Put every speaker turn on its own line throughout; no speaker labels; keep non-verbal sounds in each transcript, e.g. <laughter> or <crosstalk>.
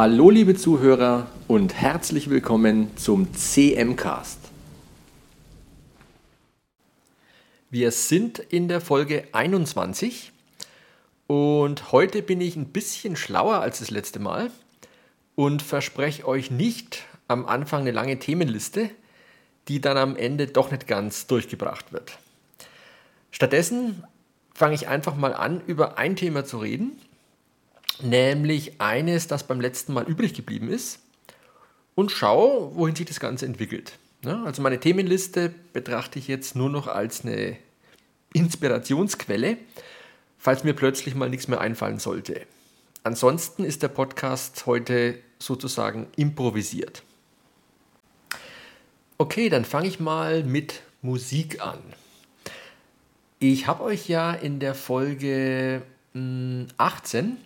Hallo liebe Zuhörer und herzlich willkommen zum CM-Cast. Wir sind in der Folge 21 und heute bin ich ein bisschen schlauer als das letzte Mal und verspreche euch nicht am Anfang eine lange Themenliste, die dann am Ende doch nicht ganz durchgebracht wird. Stattdessen fange ich einfach mal an, über ein Thema zu reden nämlich eines, das beim letzten Mal übrig geblieben ist und schau, wohin sich das Ganze entwickelt. Ja, also meine Themenliste betrachte ich jetzt nur noch als eine Inspirationsquelle, falls mir plötzlich mal nichts mehr einfallen sollte. Ansonsten ist der Podcast heute sozusagen improvisiert. Okay, dann fange ich mal mit Musik an. Ich habe euch ja in der Folge 18 hm,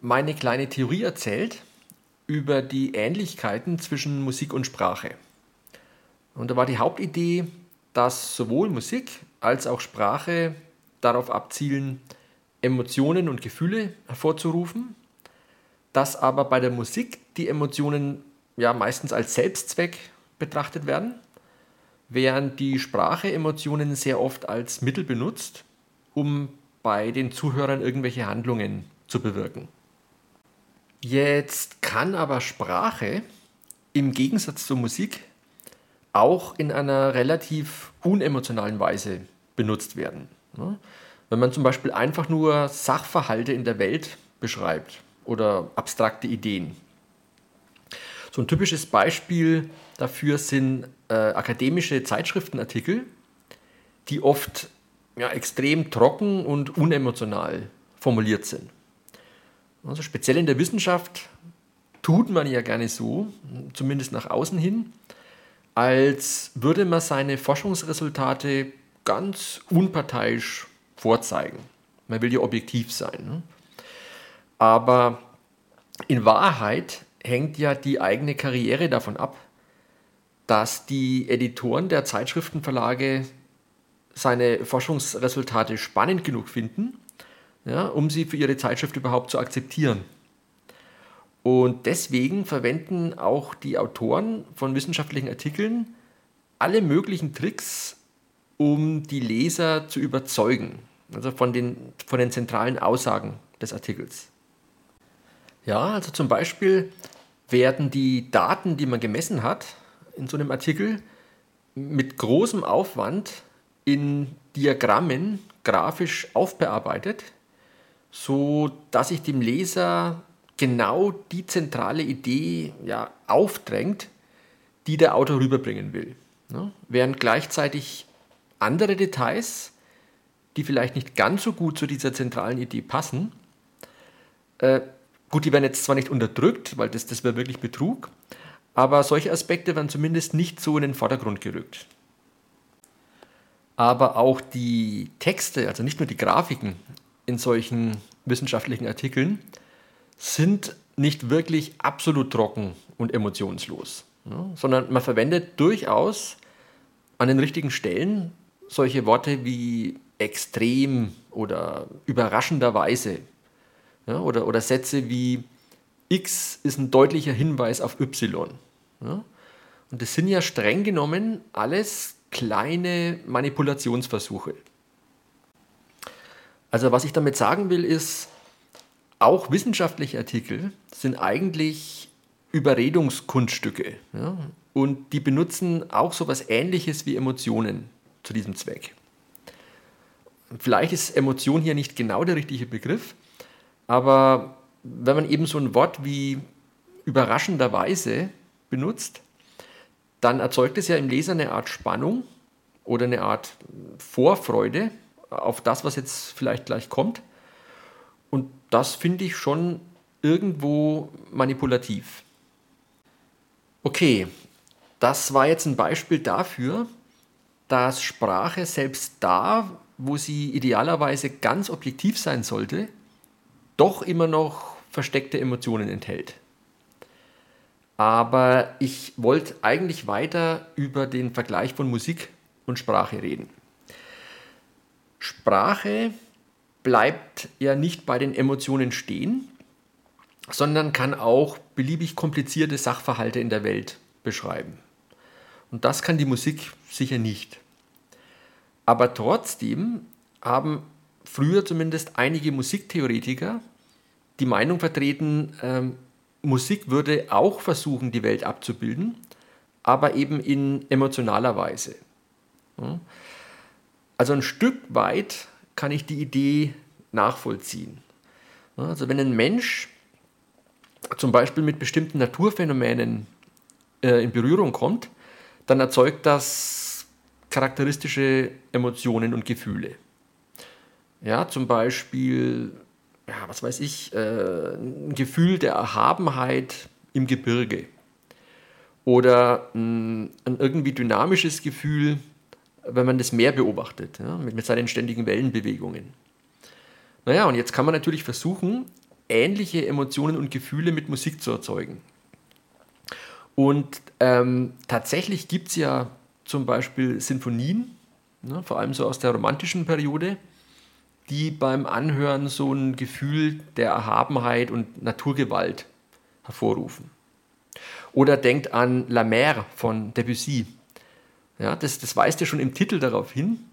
meine kleine Theorie erzählt über die Ähnlichkeiten zwischen Musik und Sprache. Und da war die Hauptidee, dass sowohl Musik als auch Sprache darauf abzielen, Emotionen und Gefühle hervorzurufen, dass aber bei der Musik die Emotionen ja meistens als Selbstzweck betrachtet werden, während die Sprache Emotionen sehr oft als Mittel benutzt, um bei den Zuhörern irgendwelche Handlungen zu bewirken. Jetzt kann aber Sprache im Gegensatz zur Musik auch in einer relativ unemotionalen Weise benutzt werden. Wenn man zum Beispiel einfach nur Sachverhalte in der Welt beschreibt oder abstrakte Ideen. So ein typisches Beispiel dafür sind äh, akademische Zeitschriftenartikel, die oft ja, extrem trocken und unemotional formuliert sind. Also speziell in der Wissenschaft tut man ja gerne so, zumindest nach außen hin, als würde man seine Forschungsresultate ganz unparteiisch vorzeigen. Man will ja objektiv sein. Ne? Aber in Wahrheit hängt ja die eigene Karriere davon ab, dass die Editoren der Zeitschriftenverlage seine Forschungsresultate spannend genug finden ja, um sie für ihre Zeitschrift überhaupt zu akzeptieren. Und deswegen verwenden auch die Autoren von wissenschaftlichen Artikeln alle möglichen Tricks, um die Leser zu überzeugen, also von den, von den zentralen Aussagen des Artikels. Ja, also zum Beispiel werden die Daten, die man gemessen hat in so einem Artikel, mit großem Aufwand in Diagrammen grafisch aufbearbeitet so dass sich dem Leser genau die zentrale Idee ja, aufdrängt, die der Autor rüberbringen will. Ne? Während gleichzeitig andere Details, die vielleicht nicht ganz so gut zu dieser zentralen Idee passen, äh, gut, die werden jetzt zwar nicht unterdrückt, weil das, das wäre wirklich Betrug, aber solche Aspekte werden zumindest nicht so in den Vordergrund gerückt. Aber auch die Texte, also nicht nur die Grafiken, in solchen wissenschaftlichen Artikeln sind nicht wirklich absolut trocken und emotionslos, ja, sondern man verwendet durchaus an den richtigen Stellen solche Worte wie extrem oder überraschenderweise ja, oder, oder Sätze wie X ist ein deutlicher Hinweis auf Y. Ja. Und das sind ja streng genommen alles kleine Manipulationsversuche. Also was ich damit sagen will, ist, auch wissenschaftliche Artikel sind eigentlich Überredungskunststücke. Ja? Und die benutzen auch so etwas Ähnliches wie Emotionen zu diesem Zweck. Vielleicht ist Emotion hier nicht genau der richtige Begriff, aber wenn man eben so ein Wort wie überraschenderweise benutzt, dann erzeugt es ja im Leser eine Art Spannung oder eine Art Vorfreude, auf das, was jetzt vielleicht gleich kommt. Und das finde ich schon irgendwo manipulativ. Okay, das war jetzt ein Beispiel dafür, dass Sprache selbst da, wo sie idealerweise ganz objektiv sein sollte, doch immer noch versteckte Emotionen enthält. Aber ich wollte eigentlich weiter über den Vergleich von Musik und Sprache reden. Sprache bleibt ja nicht bei den Emotionen stehen, sondern kann auch beliebig komplizierte Sachverhalte in der Welt beschreiben. Und das kann die Musik sicher nicht. Aber trotzdem haben früher zumindest einige Musiktheoretiker die Meinung vertreten, ähm, Musik würde auch versuchen, die Welt abzubilden, aber eben in emotionaler Weise. Also ein Stück weit kann ich die Idee nachvollziehen. Also wenn ein Mensch zum Beispiel mit bestimmten Naturphänomenen äh, in Berührung kommt, dann erzeugt das charakteristische Emotionen und Gefühle. Ja, zum Beispiel, ja, was weiß ich, äh, ein Gefühl der Erhabenheit im Gebirge oder ein, ein irgendwie dynamisches Gefühl, wenn man das Meer beobachtet, ja, mit, mit seinen ständigen Wellenbewegungen. Naja, und jetzt kann man natürlich versuchen, ähnliche Emotionen und Gefühle mit Musik zu erzeugen. Und ähm, tatsächlich gibt es ja zum Beispiel Sinfonien, ne, vor allem so aus der romantischen Periode, die beim Anhören so ein Gefühl der Erhabenheit und Naturgewalt hervorrufen. Oder denkt an La Mer von Debussy. Ja, das, das weist ja schon im Titel darauf hin,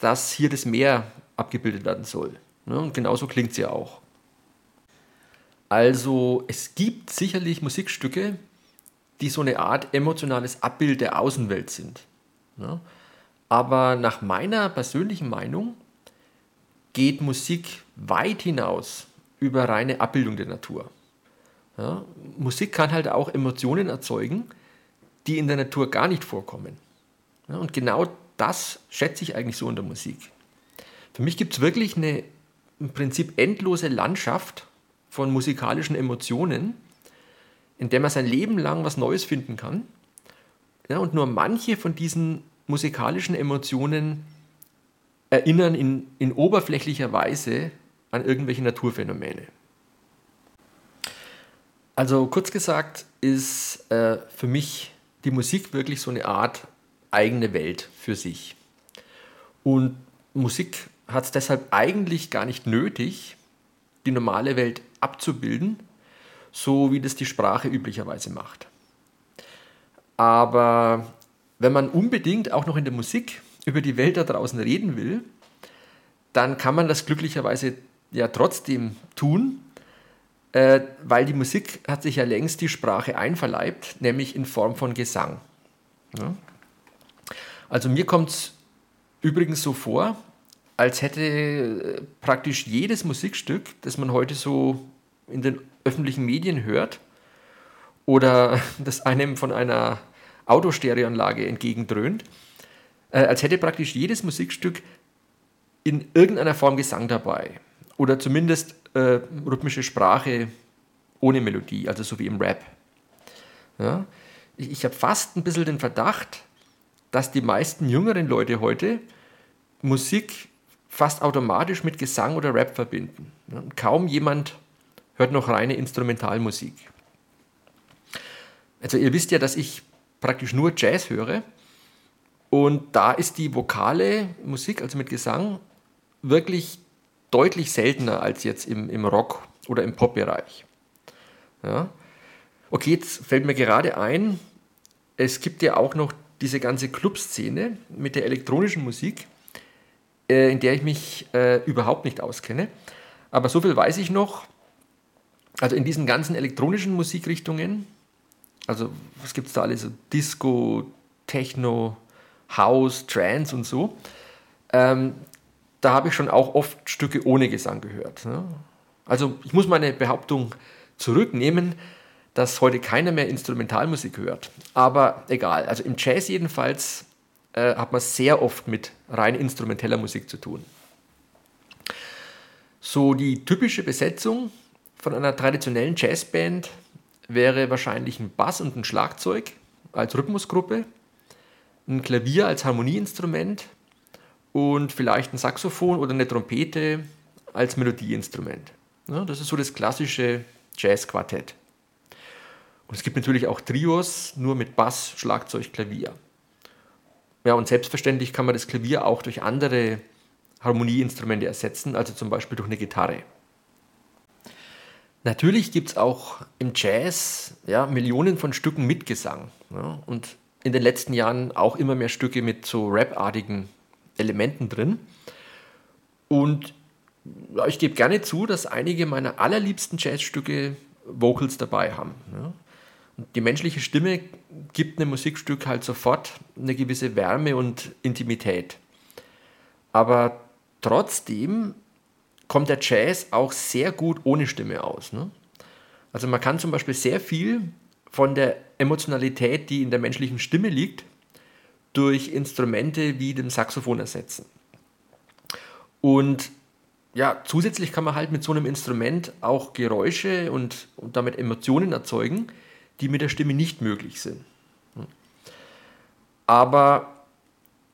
dass hier das Meer abgebildet werden soll. Ne? Und genauso klingt es ja auch. Also es gibt sicherlich Musikstücke, die so eine Art emotionales Abbild der Außenwelt sind. Ne? Aber nach meiner persönlichen Meinung geht Musik weit hinaus über reine Abbildung der Natur. Ja? Musik kann halt auch Emotionen erzeugen, die in der Natur gar nicht vorkommen. Und genau das schätze ich eigentlich so in der Musik. Für mich gibt es wirklich eine im Prinzip endlose Landschaft von musikalischen Emotionen, in der man sein Leben lang was Neues finden kann. Ja, und nur manche von diesen musikalischen Emotionen erinnern in, in oberflächlicher Weise an irgendwelche Naturphänomene. Also kurz gesagt ist äh, für mich die Musik wirklich so eine Art eigene Welt für sich. Und Musik hat es deshalb eigentlich gar nicht nötig, die normale Welt abzubilden, so wie das die Sprache üblicherweise macht. Aber wenn man unbedingt auch noch in der Musik über die Welt da draußen reden will, dann kann man das glücklicherweise ja trotzdem tun, äh, weil die Musik hat sich ja längst die Sprache einverleibt, nämlich in Form von Gesang. Ja? Also mir kommt es übrigens so vor, als hätte äh, praktisch jedes Musikstück, das man heute so in den öffentlichen Medien hört oder <laughs> das einem von einer Autostereoanlage entgegendröhnt, äh, als hätte praktisch jedes Musikstück in irgendeiner Form Gesang dabei oder zumindest äh, rhythmische Sprache ohne Melodie, also so wie im Rap. Ja? Ich, ich habe fast ein bisschen den Verdacht, dass die meisten jüngeren Leute heute Musik fast automatisch mit Gesang oder Rap verbinden. Kaum jemand hört noch reine Instrumentalmusik. Also ihr wisst ja, dass ich praktisch nur Jazz höre und da ist die vokale Musik, also mit Gesang, wirklich deutlich seltener als jetzt im, im Rock- oder im Pop-Bereich. Ja. Okay, jetzt fällt mir gerade ein, es gibt ja auch noch diese ganze Clubszene mit der elektronischen Musik äh, in der ich mich äh, überhaupt nicht auskenne. Aber so viel weiß ich noch. Also in diesen ganzen elektronischen Musikrichtungen, also was gibt es da alles? Disco, Techno, House, Trance und so. Ähm, da habe ich schon auch oft Stücke ohne Gesang gehört. Ne? Also ich muss meine Behauptung zurücknehmen, dass heute keiner mehr Instrumentalmusik hört. Aber egal, also im Jazz jedenfalls äh, hat man sehr oft mit rein instrumenteller Musik zu tun. So die typische Besetzung von einer traditionellen Jazzband wäre wahrscheinlich ein Bass und ein Schlagzeug als Rhythmusgruppe, ein Klavier als Harmonieinstrument und vielleicht ein Saxophon oder eine Trompete als Melodieinstrument. Ja, das ist so das klassische Jazzquartett. Und es gibt natürlich auch Trios, nur mit Bass, Schlagzeug, Klavier. Ja, und selbstverständlich kann man das Klavier auch durch andere Harmonieinstrumente ersetzen, also zum Beispiel durch eine Gitarre. Natürlich gibt es auch im Jazz ja, Millionen von Stücken mit Gesang. Ja, und in den letzten Jahren auch immer mehr Stücke mit so Rap-artigen Elementen drin. Und ich gebe gerne zu, dass einige meiner allerliebsten Jazzstücke Vocals dabei haben. Ja. Die menschliche Stimme gibt einem Musikstück halt sofort eine gewisse Wärme und Intimität. Aber trotzdem kommt der Jazz auch sehr gut ohne Stimme aus. Ne? Also man kann zum Beispiel sehr viel von der Emotionalität, die in der menschlichen Stimme liegt, durch Instrumente wie dem Saxophon ersetzen. Und ja, zusätzlich kann man halt mit so einem Instrument auch Geräusche und, und damit Emotionen erzeugen, die mit der Stimme nicht möglich sind. Aber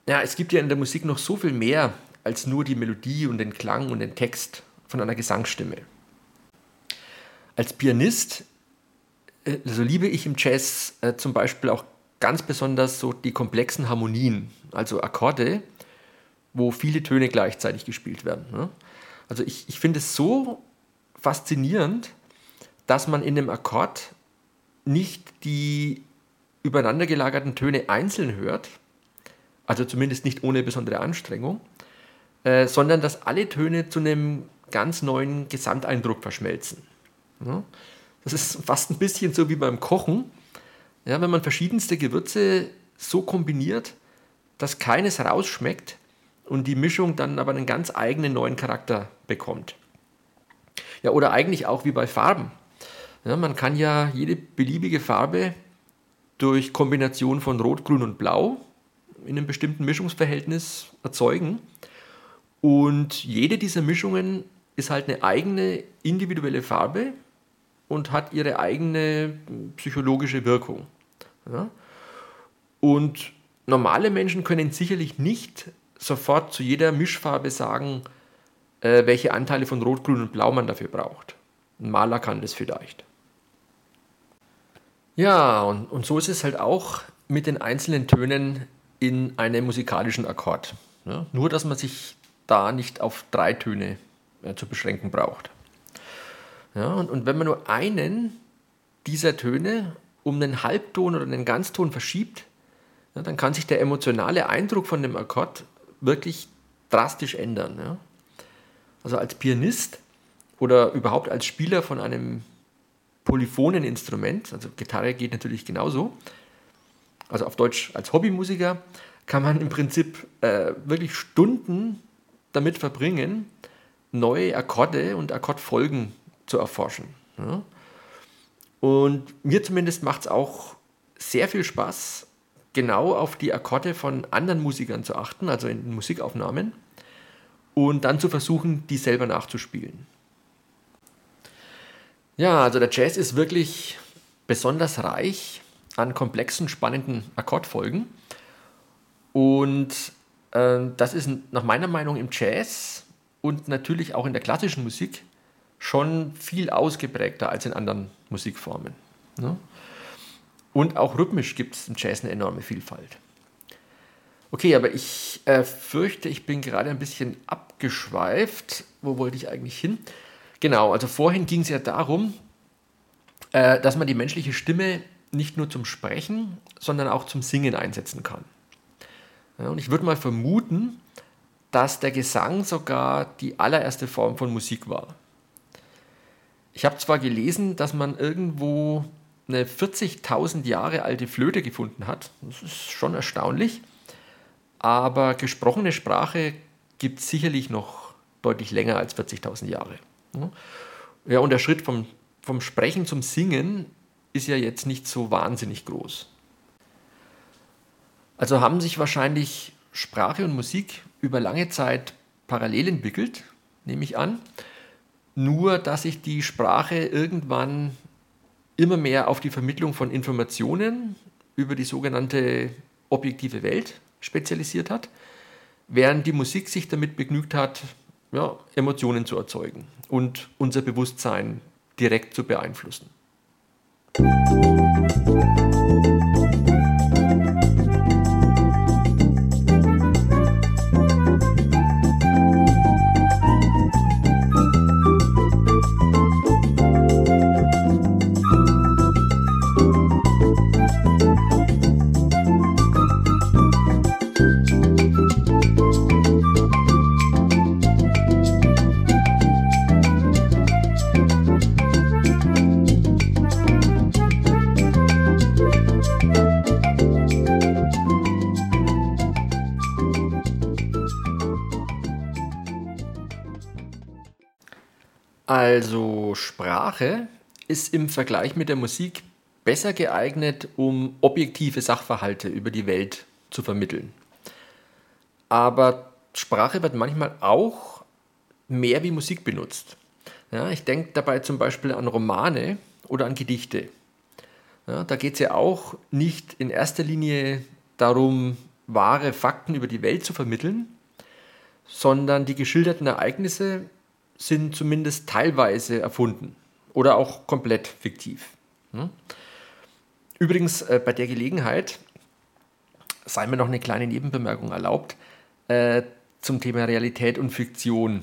ja, es gibt ja in der Musik noch so viel mehr als nur die Melodie und den Klang und den Text von einer Gesangsstimme. Als Pianist also liebe ich im Jazz äh, zum Beispiel auch ganz besonders so die komplexen Harmonien, also Akkorde, wo viele Töne gleichzeitig gespielt werden. Ne? Also ich, ich finde es so faszinierend, dass man in einem Akkord nicht die übereinander gelagerten Töne einzeln hört, also zumindest nicht ohne besondere Anstrengung, äh, sondern dass alle Töne zu einem ganz neuen Gesamteindruck verschmelzen. Ja? Das ist fast ein bisschen so wie beim Kochen. Ja, wenn man verschiedenste Gewürze so kombiniert, dass keines rausschmeckt und die Mischung dann aber einen ganz eigenen neuen Charakter bekommt. Ja, oder eigentlich auch wie bei Farben. Ja, man kann ja jede beliebige Farbe durch Kombination von Rot, Grün und Blau in einem bestimmten Mischungsverhältnis erzeugen. Und jede dieser Mischungen ist halt eine eigene individuelle Farbe, und hat ihre eigene psychologische Wirkung. Ja? Und normale Menschen können sicherlich nicht sofort zu jeder Mischfarbe sagen, äh, welche Anteile von Rot, Grün und Blau man dafür braucht. Ein Maler kann das vielleicht. Ja, und, und so ist es halt auch mit den einzelnen Tönen in einem musikalischen Akkord. Ja? Nur, dass man sich da nicht auf drei Töne äh, zu beschränken braucht. Ja, und, und wenn man nur einen dieser Töne um einen Halbton oder einen Ganzton verschiebt, ja, dann kann sich der emotionale Eindruck von dem Akkord wirklich drastisch ändern. Ja. Also als Pianist oder überhaupt als Spieler von einem polyphonen Instrument, also Gitarre geht natürlich genauso, also auf Deutsch als Hobbymusiker, kann man im Prinzip äh, wirklich Stunden damit verbringen, neue Akkorde und Akkordfolgen zu erforschen. Ja. Und mir zumindest macht es auch sehr viel Spaß, genau auf die Akkorde von anderen Musikern zu achten, also in Musikaufnahmen, und dann zu versuchen, die selber nachzuspielen. Ja, also der Jazz ist wirklich besonders reich an komplexen, spannenden Akkordfolgen. Und äh, das ist nach meiner Meinung im Jazz und natürlich auch in der klassischen Musik schon viel ausgeprägter als in anderen Musikformen. Ne? Und auch rhythmisch gibt es im Jazz eine enorme Vielfalt. Okay, aber ich äh, fürchte, ich bin gerade ein bisschen abgeschweift. Wo wollte ich eigentlich hin? Genau, also vorhin ging es ja darum, äh, dass man die menschliche Stimme nicht nur zum Sprechen, sondern auch zum Singen einsetzen kann. Ja, und ich würde mal vermuten, dass der Gesang sogar die allererste Form von Musik war. Ich habe zwar gelesen, dass man irgendwo eine 40.000 Jahre alte Flöte gefunden hat. Das ist schon erstaunlich. Aber gesprochene Sprache gibt es sicherlich noch deutlich länger als 40.000 Jahre. Ja, und der Schritt vom, vom Sprechen zum Singen ist ja jetzt nicht so wahnsinnig groß. Also haben sich wahrscheinlich Sprache und Musik über lange Zeit parallel entwickelt, nehme ich an. Nur dass sich die Sprache irgendwann immer mehr auf die Vermittlung von Informationen über die sogenannte objektive Welt spezialisiert hat, während die Musik sich damit begnügt hat, ja, Emotionen zu erzeugen und unser Bewusstsein direkt zu beeinflussen. Also Sprache ist im Vergleich mit der Musik besser geeignet, um objektive Sachverhalte über die Welt zu vermitteln. Aber Sprache wird manchmal auch mehr wie Musik benutzt. Ja, ich denke dabei zum Beispiel an Romane oder an Gedichte. Ja, da geht es ja auch nicht in erster Linie darum, wahre Fakten über die Welt zu vermitteln, sondern die geschilderten Ereignisse sind zumindest teilweise erfunden oder auch komplett fiktiv. Übrigens, äh, bei der Gelegenheit sei mir noch eine kleine Nebenbemerkung erlaubt äh, zum Thema Realität und Fiktion.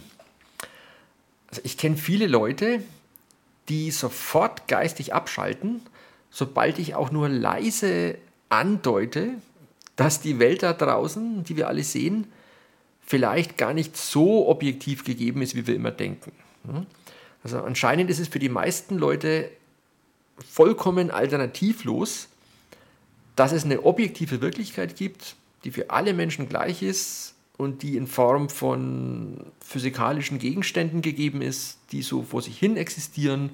Also ich kenne viele Leute, die sofort geistig abschalten, sobald ich auch nur leise andeute, dass die Welt da draußen, die wir alle sehen, vielleicht gar nicht so objektiv gegeben ist, wie wir immer denken. Also anscheinend ist es für die meisten Leute vollkommen alternativlos, dass es eine objektive Wirklichkeit gibt, die für alle Menschen gleich ist und die in Form von physikalischen Gegenständen gegeben ist, die so vor sich hin existieren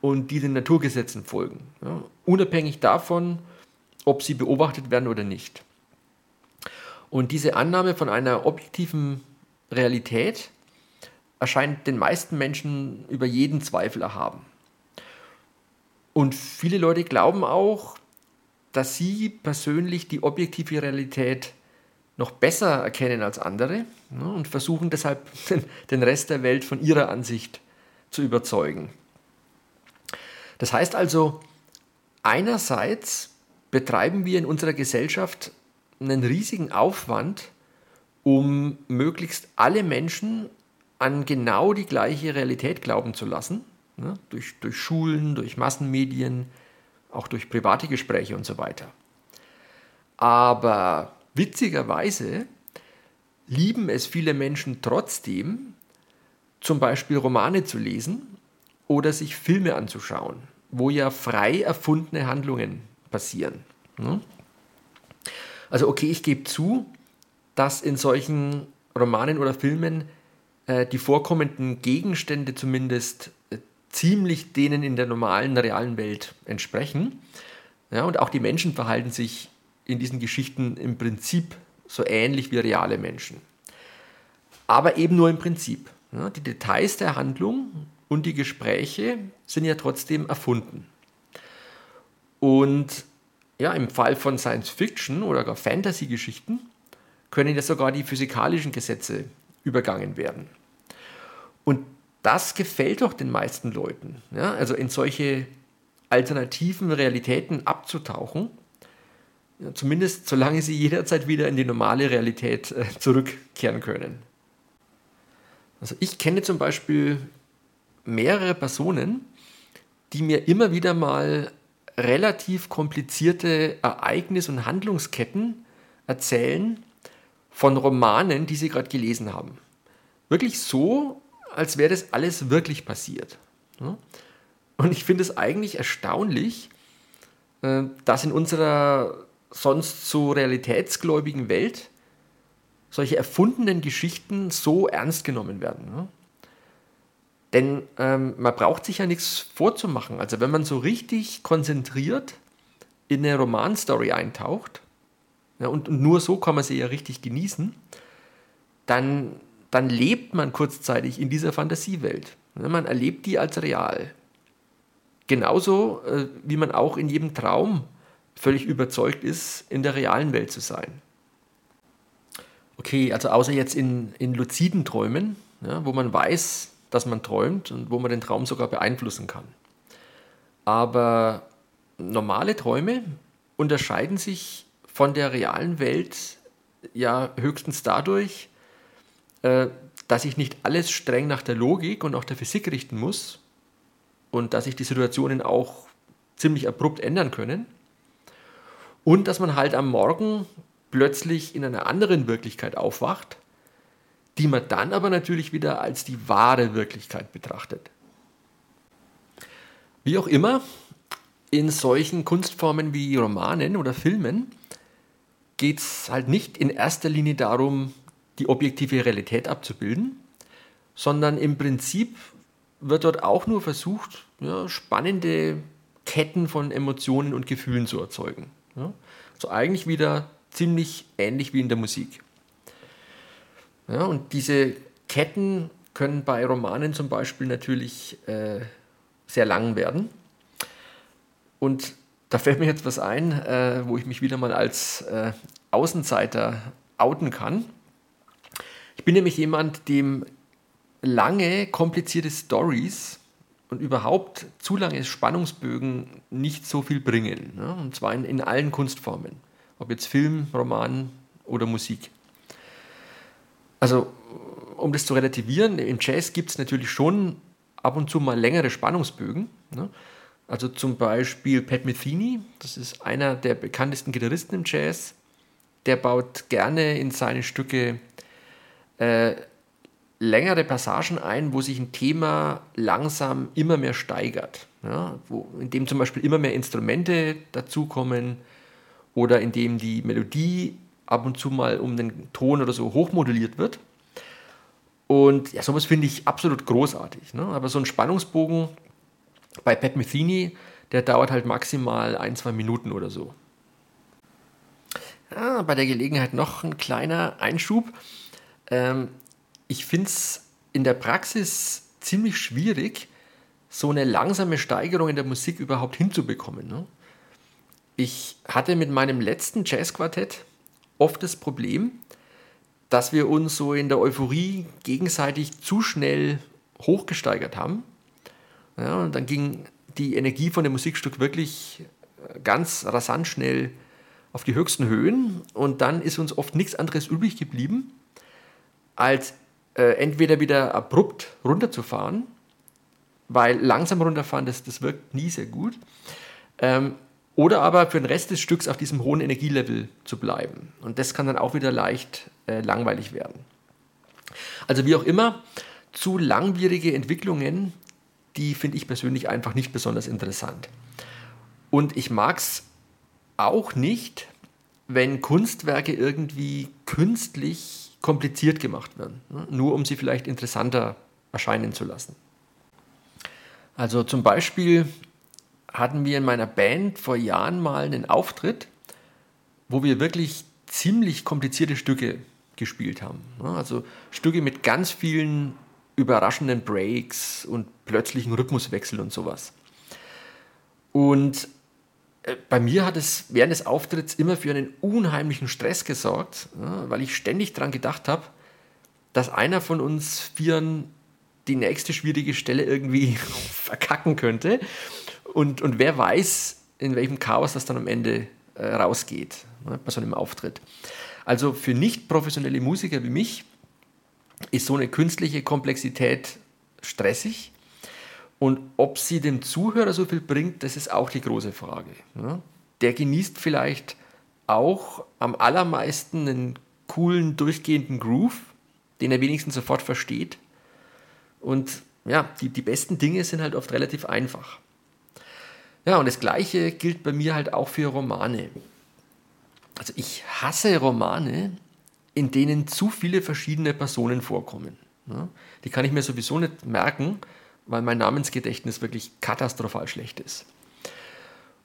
und die den Naturgesetzen folgen, ja, unabhängig davon, ob sie beobachtet werden oder nicht. Und diese Annahme von einer objektiven Realität erscheint den meisten Menschen über jeden Zweifel erhaben. Und viele Leute glauben auch, dass sie persönlich die objektive Realität noch besser erkennen als andere ne, und versuchen deshalb <laughs> den Rest der Welt von ihrer Ansicht zu überzeugen. Das heißt also, einerseits betreiben wir in unserer Gesellschaft einen riesigen Aufwand, um möglichst alle Menschen an genau die gleiche Realität glauben zu lassen, ne? durch, durch Schulen, durch Massenmedien, auch durch private Gespräche und so weiter. Aber witzigerweise lieben es viele Menschen trotzdem, zum Beispiel Romane zu lesen oder sich Filme anzuschauen, wo ja frei erfundene Handlungen passieren. Ne? Also okay, ich gebe zu, dass in solchen Romanen oder Filmen äh, die vorkommenden Gegenstände zumindest äh, ziemlich denen in der normalen, realen Welt entsprechen. Ja, und auch die Menschen verhalten sich in diesen Geschichten im Prinzip so ähnlich wie reale Menschen. Aber eben nur im Prinzip. Ja, die Details der Handlung und die Gespräche sind ja trotzdem erfunden. Und ja, im Fall von Science Fiction oder gar Fantasy-Geschichten können ja sogar die physikalischen Gesetze übergangen werden. Und das gefällt doch den meisten Leuten. Ja? Also in solche alternativen Realitäten abzutauchen, ja, zumindest solange sie jederzeit wieder in die normale Realität äh, zurückkehren können. Also ich kenne zum Beispiel mehrere Personen, die mir immer wieder mal relativ komplizierte Ereignis- und Handlungsketten erzählen von Romanen, die sie gerade gelesen haben. Wirklich so, als wäre das alles wirklich passiert. Und ich finde es eigentlich erstaunlich, äh, dass in unserer sonst so realitätsgläubigen Welt solche erfundenen Geschichten so ernst genommen werden. Denn ähm, man braucht sich ja nichts vorzumachen. Also wenn man so richtig konzentriert in eine Romanstory eintaucht, ja, und, und, nur so kann man sie ja richtig genießen, dann, dann lebt man kurzzeitig in dieser Fantasiewelt. Ja, man erlebt die als real. Genauso äh, wie man auch in jedem Traum völlig überzeugt ist, in der realen Welt zu sein. Okay, also außer jetzt in, in luziden Träumen, ja, wo man weiß, dass man träumt und wo man den Traum sogar beeinflussen kann. Aber normale Träume unterscheiden sich von der realen Welt ja höchstens dadurch, äh, dass ich nicht alles streng nach der Logik und auch der Physik richten muss und dass sich die Situationen auch ziemlich abrupt ändern können und dass man halt am Morgen plötzlich in einer anderen Wirklichkeit aufwacht die man dann aber natürlich wieder als die wahre Wirklichkeit betrachtet. Wie auch immer, in solchen Kunstformen wie Romanen oder Filmen geht es halt nicht in erster Linie darum, die objektive Realität abzubilden, sondern im Prinzip wird dort auch nur versucht, ja, spannende Ketten von Emotionen und Gefühlen zu erzeugen. Ja. Also eigentlich wieder ziemlich ähnlich wie in der Musik. Ja, und diese Ketten können bei Romanen zum Beispiel natürlich äh, sehr lang werden. Und da fällt mir jetzt was ein, äh, wo ich mich wieder mal als äh, Außenseiter outen kann. Ich bin nämlich jemand, dem lange, komplizierte Stories und überhaupt zu lange Spannungsbögen nicht so viel bringen. Ne? Und zwar in, in allen Kunstformen. Ob jetzt Film, Roman oder Musik. Also, um das zu relativieren, im Jazz gibt es natürlich schon ab und zu mal längere Spannungsbögen. Ne? Also zum Beispiel Pat Metheny, das ist einer der bekanntesten Gitarristen im Jazz. Der baut gerne in seine Stücke äh, längere Passagen ein, wo sich ein Thema langsam immer mehr steigert. Ja, wo, in dem zum Beispiel immer mehr Instrumente dazukommen oder in dem die Melodie ab und zu mal um den Ton oder so hochmoduliert wird. Und ja, sowas finde ich absolut großartig. Ne? Aber so ein Spannungsbogen bei Pat Metheny, der dauert halt maximal ein, zwei Minuten oder so. Ja, bei der Gelegenheit noch ein kleiner Einschub. Ähm, ich finde es in der Praxis ziemlich schwierig, so eine langsame Steigerung in der Musik überhaupt hinzubekommen. Ne? Ich hatte mit meinem letzten Jazzquartett oft das Problem, dass wir uns so in der Euphorie gegenseitig zu schnell hochgesteigert haben. Ja, und dann ging die Energie von dem Musikstück wirklich äh, ganz rasant schnell auf die höchsten Höhen und dann ist uns oft nichts anderes übrig geblieben, als äh, entweder wieder abrupt runterzufahren, weil langsam runterfahren, das, das wirkt nie sehr gut, ähm, oder aber für den Rest des Stücks auf diesem hohen Energielevel zu bleiben. Und das kann dann auch wieder leicht äh, langweilig werden. Also wie auch immer, zu langwierige Entwicklungen, die finde ich persönlich einfach nicht besonders interessant. Und ich mag es auch nicht, wenn Kunstwerke irgendwie künstlich kompliziert gemacht werden, ne? nur um sie vielleicht interessanter erscheinen zu lassen. Also zum Beispiel hatten wir in meiner Band vor Jahren mal einen Auftritt, wo wir wirklich ziemlich komplizierte Stücke gespielt haben. Also Stücke mit ganz vielen überraschenden Breaks und plötzlichen Rhythmuswechsel und sowas. Und äh, bei mir hat es während des Auftritts immer für einen unheimlichen Stress gesorgt, weil ich ständig daran gedacht habe, dass einer von uns Vieren die nächste schwierige Stelle irgendwie <laughs> verkacken könnte. Und, und wer weiß, in welchem Chaos das dann am Ende äh, rausgeht ne, bei so einem Auftritt. Also für nicht professionelle Musiker wie mich ist so eine künstliche Komplexität stressig. Und ob sie dem Zuhörer so viel bringt, das ist auch die große Frage. Der genießt vielleicht auch am allermeisten einen coolen, durchgehenden Groove, den er wenigstens sofort versteht. Und ja, die, die besten Dinge sind halt oft relativ einfach. Ja, und das Gleiche gilt bei mir halt auch für Romane. Also ich hasse Romane, in denen zu viele verschiedene Personen vorkommen. Die kann ich mir sowieso nicht merken, weil mein Namensgedächtnis wirklich katastrophal schlecht ist.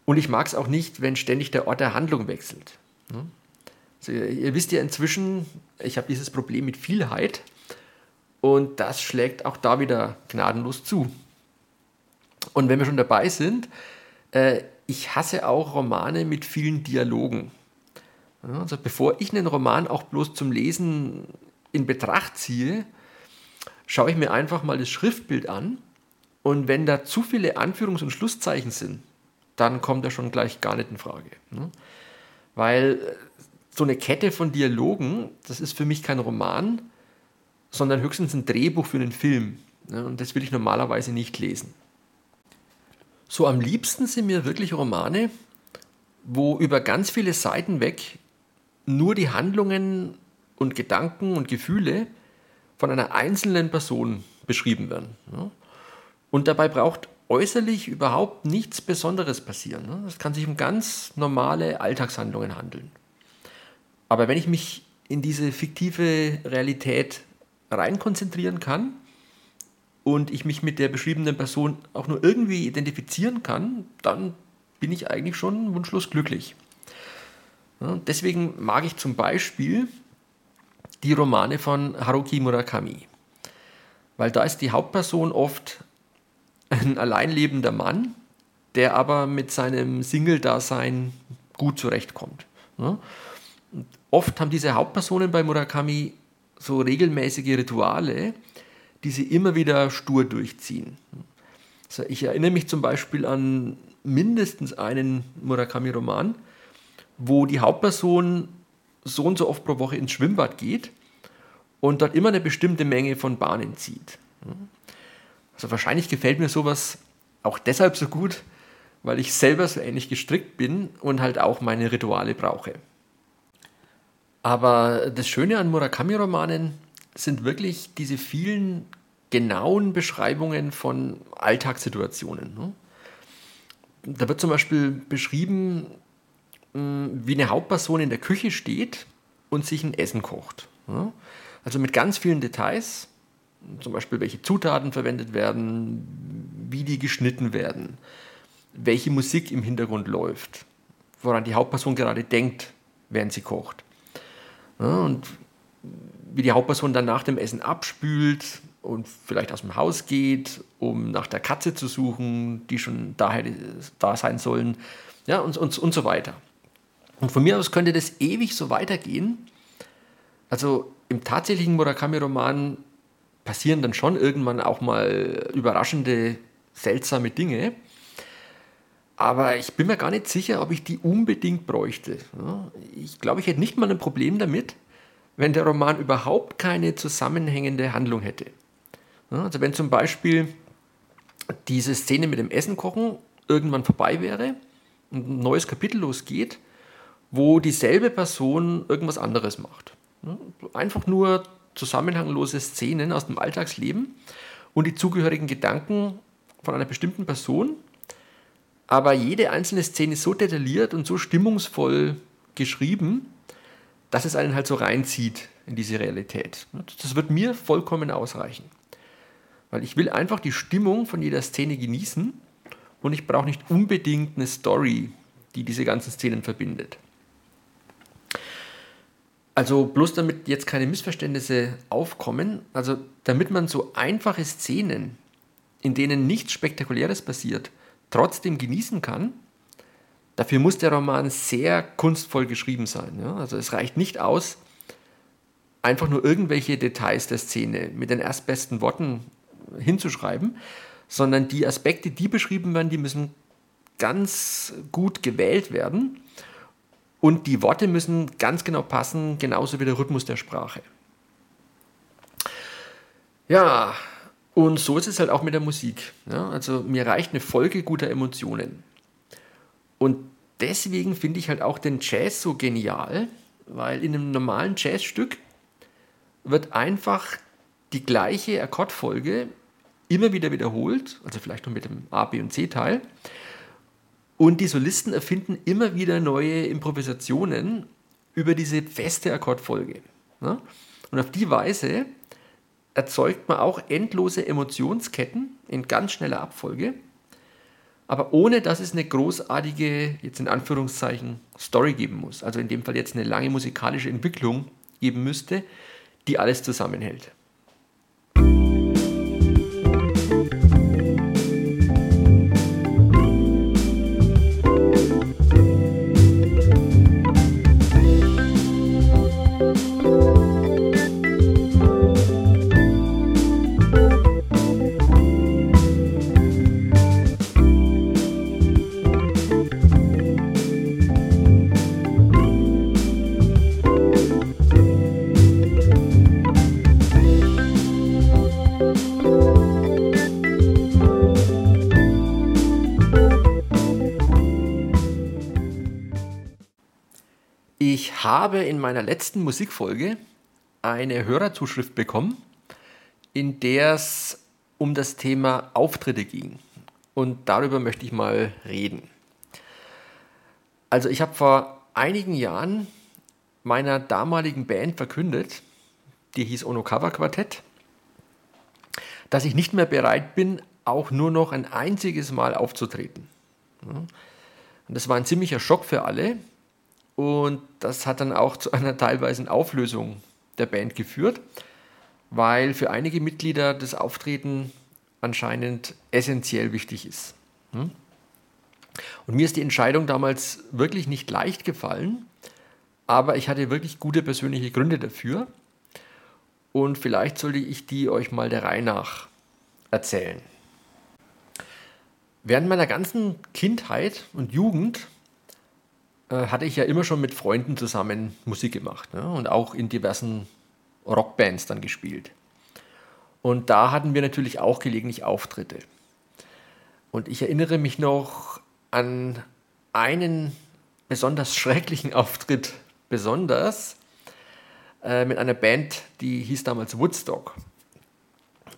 Und ich mag es auch nicht, wenn ständig der Ort der Handlung wechselt. Also ihr, ihr wisst ja inzwischen, ich habe dieses Problem mit Vielheit und das schlägt auch da wieder gnadenlos zu. Und wenn wir schon dabei sind, äh, ich hasse auch Romane mit vielen Dialogen. Also bevor ich einen Roman auch bloß zum Lesen in Betracht ziehe, schaue ich mir einfach mal das Schriftbild an und wenn da zu viele Anführungs- und Schlusszeichen sind, dann kommt er schon gleich gar nicht in Frage. Ne? Weil äh, so eine Kette von Dialogen, das ist für mich kein Roman, sondern höchstens ein Drehbuch für einen Film. Ne? Und das will ich normalerweise nicht lesen. So am liebsten sind mir wirklich Romane, wo über ganz viele Seiten weg nur die Handlungen und Gedanken und Gefühle von einer einzelnen Person beschrieben werden. Und dabei braucht äußerlich überhaupt nichts Besonderes passieren. Ne? Es kann sich um ganz normale Alltagshandlungen handeln. Aber wenn ich mich in diese fiktive Realität rein konzentrieren kann, und ich mich mit der beschriebenen Person auch nur irgendwie identifizieren kann, dann bin ich eigentlich schon wunschlos glücklich. Deswegen mag ich zum Beispiel die Romane von Haruki Murakami, weil da ist die Hauptperson oft ein alleinlebender Mann, der aber mit seinem Single-Dasein gut zurechtkommt. Oft haben diese Hauptpersonen bei Murakami so regelmäßige Rituale, die sie immer wieder stur durchziehen. Also ich erinnere mich zum Beispiel an mindestens einen Murakami-Roman, wo die Hauptperson so und so oft pro Woche ins Schwimmbad geht und dort immer eine bestimmte Menge von Bahnen zieht. Also wahrscheinlich gefällt mir sowas auch deshalb so gut, weil ich selber so ähnlich gestrickt bin und halt auch meine Rituale brauche. Aber das Schöne an Murakami-Romanen sind wirklich diese vielen genauen Beschreibungen von Alltagssituationen. Ne? Da wird zum Beispiel beschrieben, wie eine Hauptperson in der Küche steht und sich ein Essen kocht. Also mit ganz vielen Details, zum Beispiel welche Zutaten verwendet werden, wie die geschnitten werden, welche Musik im Hintergrund läuft, woran die Hauptperson gerade denkt, während sie kocht. Ja, und wie die Hauptperson dann nach dem Essen abspült und vielleicht aus dem Haus geht, um nach der Katze zu suchen, die schon daher, da sein sollen, ja, und, und, und so weiter. Und von mir aus könnte das ewig so weitergehen. Also im tatsächlichen Murakami-Roman passieren dann schon irgendwann auch mal überraschende, seltsame Dinge. Aber ich bin mir gar nicht sicher, ob ich die unbedingt bräuchte. Ich glaube, ich hätte nicht mal ein Problem damit, wenn der Roman überhaupt keine zusammenhängende Handlung hätte. Also wenn zum Beispiel diese Szene mit dem Essen kochen irgendwann vorbei wäre und ein neues Kapitel losgeht, wo dieselbe Person irgendwas anderes macht. Einfach nur zusammenhanglose Szenen aus dem Alltagsleben und die zugehörigen Gedanken von einer bestimmten Person aber jede einzelne Szene ist so detailliert und so stimmungsvoll geschrieben, dass es einen halt so reinzieht in diese Realität. Das wird mir vollkommen ausreichen. Weil ich will einfach die Stimmung von jeder Szene genießen und ich brauche nicht unbedingt eine Story, die diese ganzen Szenen verbindet. Also bloß damit jetzt keine Missverständnisse aufkommen, also damit man so einfache Szenen, in denen nichts Spektakuläres passiert, trotzdem genießen kann, dafür muss der Roman sehr kunstvoll geschrieben sein. Ja? Also es reicht nicht aus, einfach nur irgendwelche Details der Szene mit den erstbesten Worten hinzuschreiben, sondern die Aspekte, die beschrieben werden, die müssen ganz gut gewählt werden und die Worte müssen ganz genau passen, genauso wie der Rhythmus der Sprache. Ja, und so ist es halt auch mit der Musik. Ja? Also mir reicht eine Folge guter Emotionen. Und deswegen finde ich halt auch den Jazz so genial, weil in einem normalen Jazzstück wird einfach die gleiche Akkordfolge immer wieder wiederholt, also vielleicht noch mit dem A, B und C-Teil. Und die Solisten erfinden immer wieder neue Improvisationen über diese feste Akkordfolge. Ja? Und auf die Weise erzeugt man auch endlose Emotionsketten in ganz schneller Abfolge, aber ohne dass es eine großartige, jetzt in Anführungszeichen, Story geben muss. Also in dem Fall jetzt eine lange musikalische Entwicklung geben müsste, die alles zusammenhält. Habe in meiner letzten Musikfolge eine Hörerzuschrift bekommen, in der es um das Thema Auftritte ging. Und darüber möchte ich mal reden. Also ich habe vor einigen Jahren meiner damaligen Band verkündet, die hieß Ono Cover Quartett, dass ich nicht mehr bereit bin, auch nur noch ein einziges Mal aufzutreten. Und das war ein ziemlicher Schock für alle und das hat dann auch zu einer teilweisen Auflösung der Band geführt, weil für einige Mitglieder das Auftreten anscheinend essentiell wichtig ist. Und mir ist die Entscheidung damals wirklich nicht leicht gefallen, aber ich hatte wirklich gute persönliche Gründe dafür. Und vielleicht sollte ich die euch mal der Reihe nach erzählen. Während meiner ganzen Kindheit und Jugend hatte ich ja immer schon mit Freunden zusammen Musik gemacht ne? und auch in diversen Rockbands dann gespielt. Und da hatten wir natürlich auch gelegentlich Auftritte. Und ich erinnere mich noch an einen besonders <laughs> schrecklichen Auftritt, besonders äh, mit einer Band, die hieß damals Woodstock.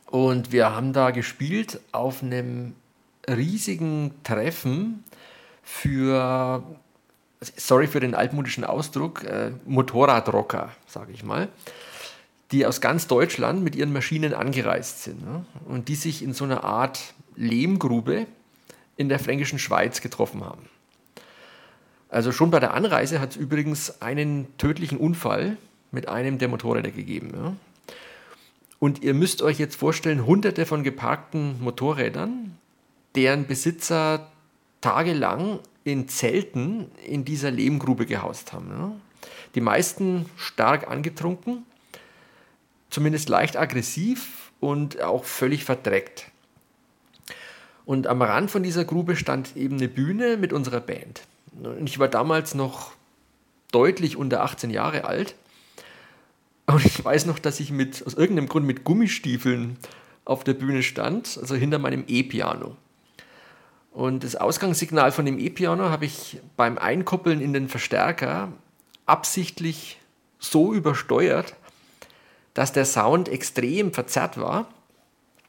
Und wir haben da gespielt auf einem riesigen Treffen für, sorry für den altmodischen Ausdruck, äh, Motorradrocker, sage ich mal, die aus ganz Deutschland mit ihren Maschinen angereist sind ne? und die sich in so einer Art Lehmgrube in der fränkischen Schweiz getroffen haben. Also schon bei der Anreise hat es übrigens einen tödlichen Unfall mit einem der Motorräder gegeben. Ja? Und ihr müsst euch jetzt vorstellen, hunderte von geparkten Motorrädern, deren Besitzer tagelang in Zelten in dieser Lehmgrube gehaust haben. Ja? Die meisten stark angetrunken, zumindest leicht aggressiv und auch völlig verdreckt. Und am Rand von dieser Grube stand eben eine Bühne mit unserer Band. Und ich war damals noch deutlich unter 18 Jahre alt. Und ich weiß noch, dass ich mit, aus irgendeinem Grund mit Gummistiefeln auf der Bühne stand, also hinter meinem E-Piano. Und das Ausgangssignal von dem E-Piano habe ich beim Einkoppeln in den Verstärker absichtlich so übersteuert, dass der Sound extrem verzerrt war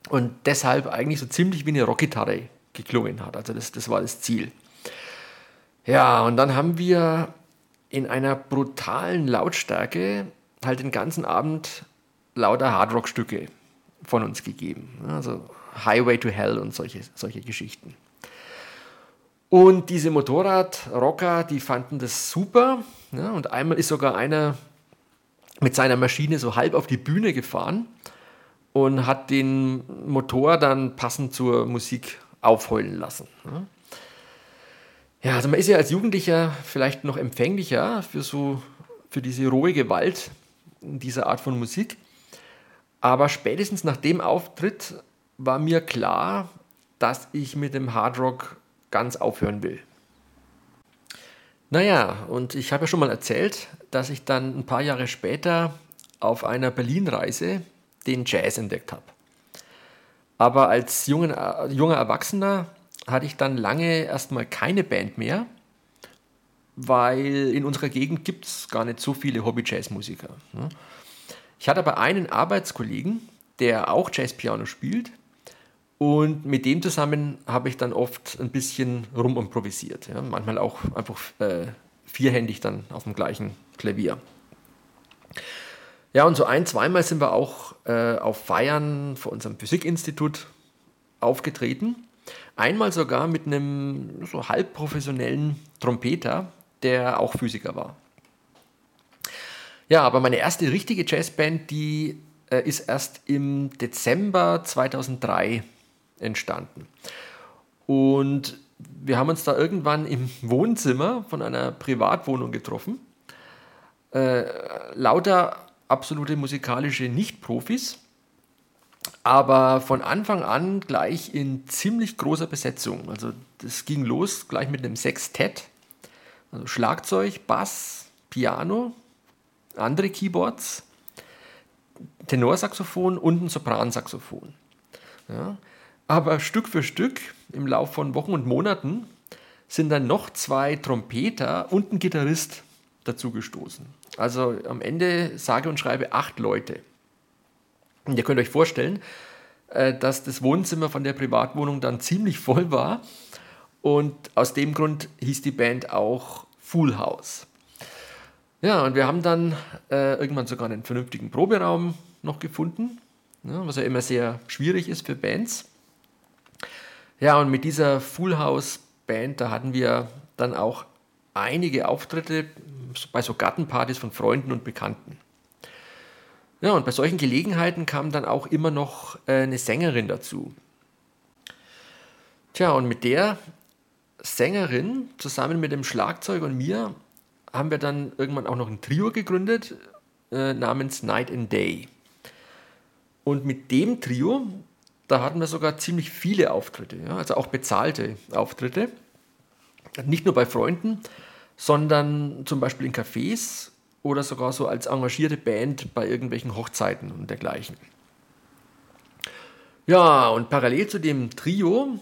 und deshalb eigentlich so ziemlich wie eine Rockgitarre geklungen hat. Also das, das war das Ziel. Ja, und dann haben wir in einer brutalen Lautstärke halt den ganzen Abend lauter Hardrock-Stücke von uns gegeben. Also Highway to Hell und solche, solche Geschichten. Und diese Motorradrocker, die fanden das super. Ja, und einmal ist sogar einer mit seiner Maschine so halb auf die Bühne gefahren und hat den Motor dann passend zur Musik aufheulen lassen. Ja. Ja, also man ist ja als Jugendlicher vielleicht noch empfänglicher für so für diese rohe Gewalt in dieser Art von Musik. Aber spätestens nach dem Auftritt war mir klar, dass ich mit dem Hardrock ganz aufhören will. Naja, und ich habe ja schon mal erzählt, dass ich dann ein paar Jahre später auf einer Berlin-Reise den Jazz entdeckt habe. Aber als jungen, junger Erwachsener hatte ich dann lange erstmal keine Band mehr, weil in unserer Gegend gibt es gar nicht so viele Hobby-Jazz-Musiker. Ne? Ich hatte aber einen Arbeitskollegen, der auch Jazz-Piano spielt und mit dem zusammen habe ich dann oft ein bisschen rumimprovisiert. Ja? Manchmal auch einfach äh, vierhändig dann auf dem gleichen Klavier. Ja, und so ein, zweimal sind wir auch äh, auf Feiern vor unserem Physikinstitut aufgetreten. Einmal sogar mit einem so halbprofessionellen Trompeter, der auch Physiker war. Ja, aber meine erste richtige Jazzband, die äh, ist erst im Dezember 2003 entstanden. Und wir haben uns da irgendwann im <laughs> Wohnzimmer von einer Privatwohnung getroffen. Äh, lauter absolute musikalische Nicht-Profis aber von Anfang an gleich in ziemlich großer Besetzung. Also das ging los gleich mit einem Sextett, also Schlagzeug, Bass, Piano, andere Keyboards, Tenorsaxophon und ein Sopransaxophon. Ja. Aber Stück für Stück im Laufe von Wochen und Monaten sind dann noch zwei Trompeter und ein Gitarrist dazugestoßen. Also am Ende sage und schreibe acht Leute. Und ihr könnt euch vorstellen, äh, dass das Wohnzimmer von der Privatwohnung dann ziemlich voll war. Und aus dem Grund hieß die Band auch Full House. Ja, und wir haben dann äh, irgendwann sogar einen vernünftigen Proberaum noch gefunden. ne, was ja immer sehr schwierig ist für Bands. Ja, und mit dieser Full House Band, da hatten wir dann auch einige Auftritte bei so Gartenpartys von Freunden und Bekannten. Ja, und bei solchen Gelegenheiten kam dann auch immer noch äh, eine Sängerin dazu. Tja, und mit der Sängerin zusammen mit dem Schlagzeug und mir haben wir dann irgendwann auch noch ein Trio gegründet äh, namens Night and Day. Und mit dem Trio, da hatten wir sogar ziemlich viele Auftritte, ja, also auch bezahlte Auftritte. Nicht nur bei Freunden, sondern zum Beispiel in Cafés oder sogar so als engagierte Band bei irgendwelchen Hochzeiten und dergleichen. Ja, und parallel zu dem Trio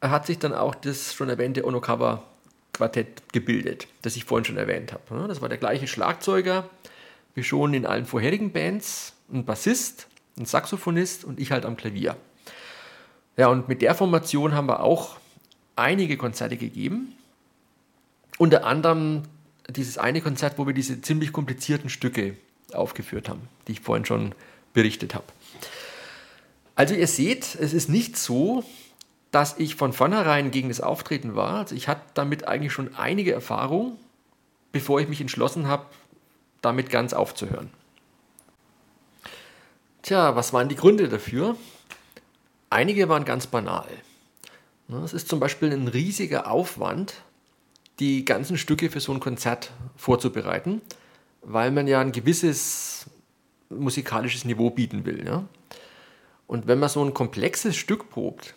hat sich dann auch das schon erwähnte Onokawa Quartett gebildet, das ich vorhin schon erwähnt habe. Das war der gleiche Schlagzeuger wie schon in allen vorherigen Bands, ein Bassist, ein Saxophonist und ich halt am Klavier. Ja, und mit der Formation haben wir auch einige Konzerte gegeben. Unter anderem dieses eine Konzert, wo wir diese ziemlich komplizierten Stücke aufgeführt haben, die ich vorhin schon berichtet habe. Also ihr seht, es ist nicht so, dass ich von vornherein gegen das Auftreten war. Also ich hatte damit eigentlich schon einige Erfahrung, bevor ich mich entschlossen habe, damit ganz aufzuhören. Tja, was waren die Gründe dafür? Einige waren ganz banal. Es ist zum Beispiel ein riesiger Aufwand, die ganzen Stücke für so ein Konzert vorzubereiten, weil man ja ein gewisses musikalisches Niveau bieten will. Ja? Und wenn man so ein komplexes Stück probt,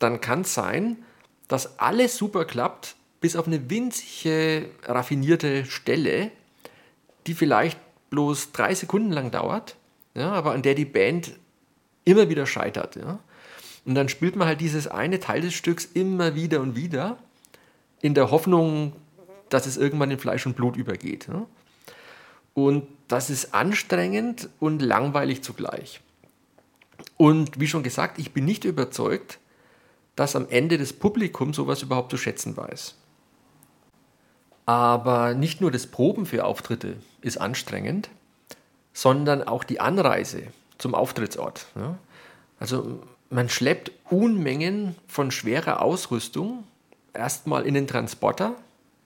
dann kann es sein, dass alles super klappt, bis auf eine winzige, raffinierte Stelle, die vielleicht bloß drei Sekunden lang dauert, ja, aber an der die Band immer wieder scheitert. Ja. Und dann spielt man halt dieses eine Teil des Stücks immer wieder und wieder, in der Hoffnung, dass es irgendwann in Fleisch und Blut übergeht. Ja. Und das ist anstrengend und langweilig zugleich. Und wie schon gesagt, ich bin nicht überzeugt, dass am Ende das Publikum sowas überhaupt zu schätzen weiß. Aber nicht nur das Proben für Auftritte ist anstrengend, sondern auch die Anreise zum Auftrittsort. Ja? Also man schleppt Unmengen von schwerer Ausrüstung erstmal in den Transporter,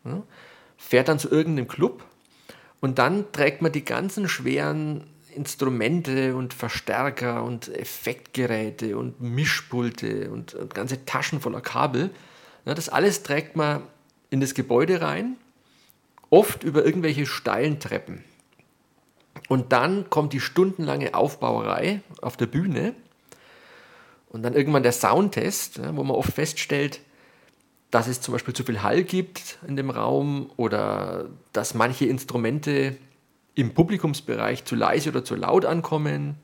ja? fährt dann zu irgendeinem Club und dann trägt man die ganzen schweren Instrumente und Verstärker und Effektgeräte und Mischpulte und, und ganze Taschen voller Kabel. Ja, das alles trägt man in das Gebäude rein oft über irgendwelche steilen Treppen. Und dann kommt die stundenlange Aufbauerei auf der Bühne und dann irgendwann der Soundtest, wo man oft feststellt, dass es zum Beispiel zu viel Hall gibt in dem Raum oder dass manche Instrumente im Publikumsbereich zu leise oder zu laut ankommen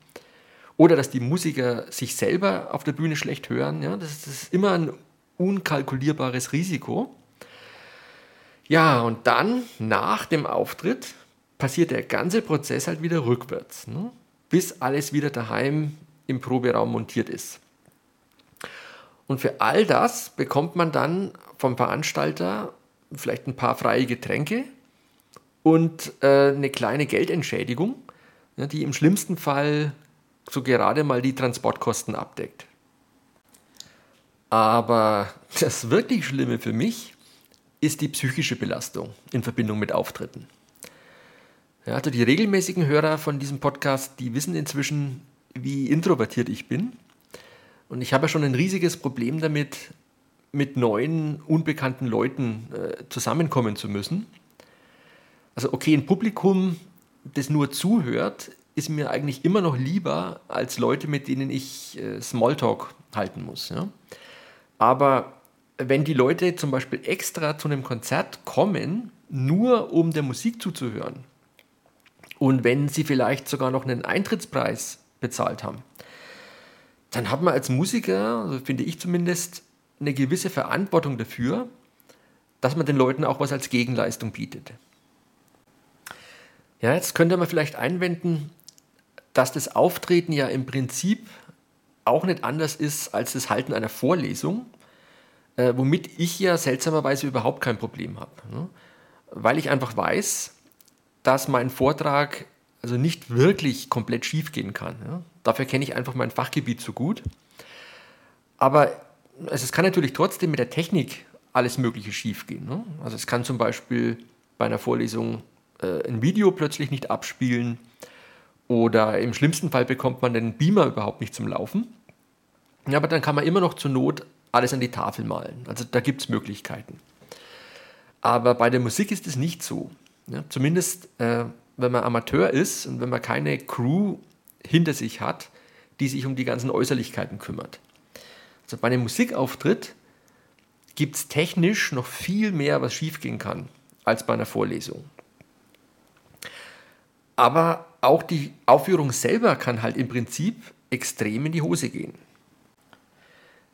oder dass die Musiker sich selber auf der Bühne schlecht hören. Ja, das, ist immer ein unkalkulierbares Risiko. Ja, und dann nach dem Auftritt passiert der ganze Prozess halt wieder rückwärts, ne? bis alles wieder daheim im Proberaum montiert ist. Und für all das bekommt man dann vom Veranstalter vielleicht ein paar freie Getränke und äh, eine kleine Geldentschädigung, ja, die im schlimmsten Fall so gerade mal die Transportkosten abdeckt. Aber das wirklich Schlimme für mich ist die psychische Belastung in Verbindung mit Auftritten. Ja, also die regelmäßigen Hörer von diesem Podcast, die wissen inzwischen, wie introvertiert ich bin. Und ich habe ja schon ein riesiges Problem damit, mit neuen, unbekannten Leuten äh, zusammenkommen zu müssen. Also okay, ein Publikum, das nur zuhört, ist mir eigentlich immer noch lieber als Leute, mit denen ich äh, Smalltalk halten muss. Ja? Aber wenn die Leute zum Beispiel extra zu einem Konzert kommen, nur um der Musik zuzuhören und wenn sie vielleicht sogar noch einen Eintrittspreis bezahlt haben, dann hat man als Musiker, also finde ich zumindest, eine gewisse Verantwortung dafür, dass man den Leuten auch was als Gegenleistung bietet. Ja, jetzt könnte man vielleicht einwenden, dass das Auftreten ja im Prinzip auch nicht anders ist als das Halten einer Vorlesung äh, womit ich ja seltsamerweise überhaupt kein Problem habe. Ne? Weil ich einfach weiß, dass mein Vortrag also nicht wirklich komplett schief gehen kann. Ja? Dafür kenne ich einfach mein Fachgebiet zu gut. Aber also es kann natürlich trotzdem mit der Technik alles Mögliche schiefgehen. Ne? Also es kann zum Beispiel bei einer Vorlesung äh, ein Video plötzlich nicht abspielen oder im schlimmsten Fall bekommt man den Beamer überhaupt nicht zum Laufen. Ja, aber dann kann man immer noch zur Not alles an die Tafel malen. Also da gibt es Möglichkeiten. Aber bei der Musik ist es nicht so. Ja, zumindest äh, wenn man Amateur ist und wenn man keine Crew hinter sich hat, die sich um die ganzen Äußerlichkeiten kümmert. Also bei einem Musikauftritt gibt es technisch noch viel mehr, was schiefgehen kann, als bei einer Vorlesung. Aber auch die Aufführung selber kann halt im Prinzip extrem in die Hose gehen.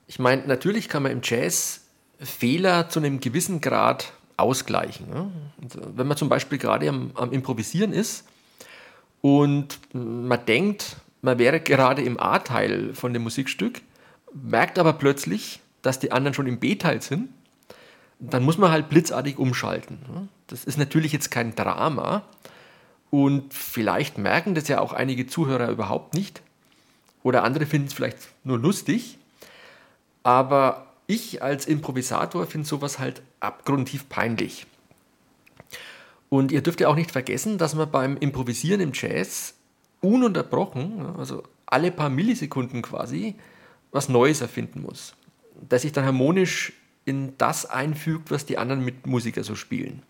Ich meine, natürlich kann man im Jazz Fehler zu einem gewissen Grad ausgleichen. Ne? wenn man zum Beispiel gerade am, am Improvisieren ist und man denkt, man wäre gerade im A-Teil von dem Musikstück, merkt aber plötzlich, dass die anderen schon im B-Teil sind, dann muss man halt blitzartig umschalten. Ne? Das ist natürlich jetzt kein Drama und vielleicht merken das ja auch einige Zuhörer überhaupt nicht oder andere finden es vielleicht nur lustig, aber ich als Improvisator finde sowas halt abgrundtief peinlich. Und ihr dürft ja auch nicht vergessen, dass man beim Improvisieren im Jazz ununterbrochen, also alle paar Millisekunden quasi, was Neues erfinden muss. Das sich dann harmonisch in das einfügt, was die anderen Mitmusiker so spielen.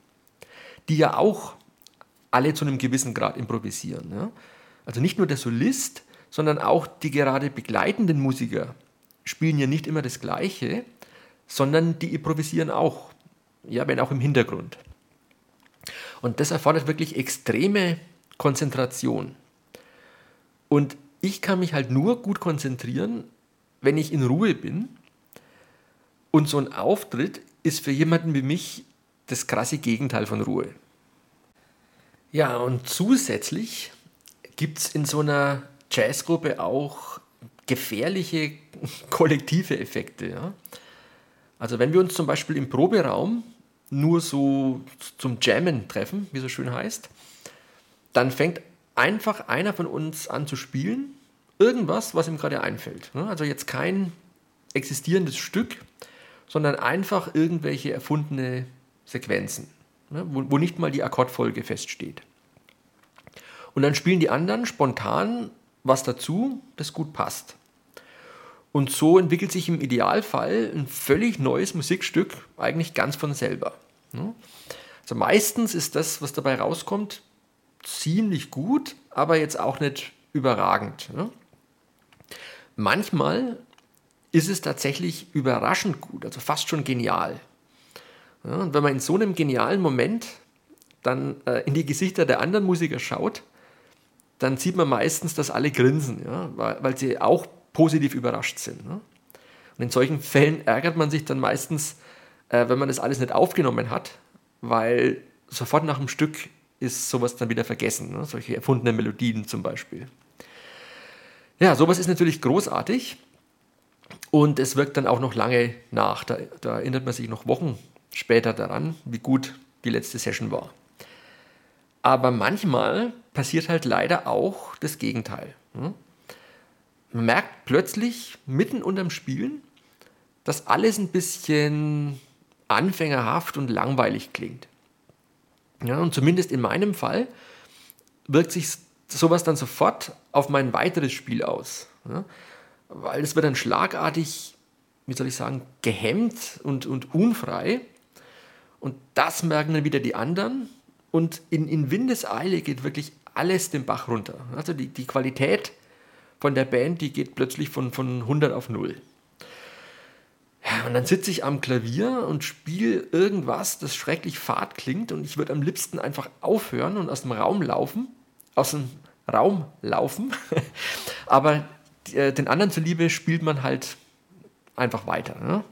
Die ja auch alle zu einem gewissen Grad improvisieren. Ja? Also nicht nur der Solist, sondern auch die gerade begleitenden Musiker spielen ja nicht immer das Gleiche, sondern die improvisieren auch, ja, wenn auch im Hintergrund. Und das erfordert wirklich extreme Konzentration. Und ich kann mich halt nur gut konzentrieren, wenn ich in Ruhe bin. Und so ein Auftritt ist für jemanden wie mich das krasse Gegenteil von Ruhe. Ja, und zusätzlich gibt es in so einer Jazzgruppe auch gefährliche kollektive Effekte. Ja? Also wenn wir uns zum Beispiel im Proberaum nur so zum Jammen treffen, wie so schön heißt, dann fängt einfach einer von uns an zu spielen, irgendwas, was ihm gerade einfällt. Also jetzt kein existierendes Stück, sondern einfach irgendwelche erfundene Sequenzen, wo nicht mal die Akkordfolge feststeht. Und dann spielen die anderen spontan was dazu, das gut passt. Und so entwickelt sich im Idealfall ein völlig neues Musikstück eigentlich ganz von selber. Also meistens ist das, was dabei rauskommt, ziemlich gut, aber jetzt auch nicht überragend. Manchmal ist es tatsächlich überraschend gut, also fast schon genial. und wenn man in so einem genialen Moment dann äh, in die Gesichter der anderen Musiker schaut, dann sieht man meistens, dass alle grinsen, ja, weil, weil sie auch positiv überrascht sind. Ne? Und in solchen Fällen ärgert man sich dann meistens, äh, wenn man das alles nicht aufgenommen hat, weil sofort nach dem Stück ist sowas dann wieder vergessen. Ne? Solche erfundenen Melodien zum Beispiel. Ja, sowas ist natürlich großartig und es wirkt dann auch noch lange nach. Da, da erinnert man sich noch Wochen später daran, wie gut die letzte Session war. Aber manchmal passiert halt leider auch das Gegenteil. Hm? Man merkt plötzlich mitten unterm Spielen, dass alles ein bisschen anfängerhaft und langweilig klingt. Ja, und zumindest in meinem Fall wirkt sich sowas dann sofort auf mein weiteres Spiel aus. Ja, weil es wird dann schlagartig, wie soll ich sagen, gehemmt und, und unfrei. Und das merken dann wieder die anderen und in, in Windeseile geht wirklich alles den Bach runter. Also die, die Qualität von der Band, die geht plötzlich von, von 100 auf 0. Ja, und dann sitze ich am Klavier und spiele irgendwas, das schrecklich fad klingt und ich würde am liebsten einfach aufhören und aus dem Raum laufen, aus dem Raum laufen, <laughs> aber äh, den anderen zuliebe spielt man halt einfach weiter. Ne?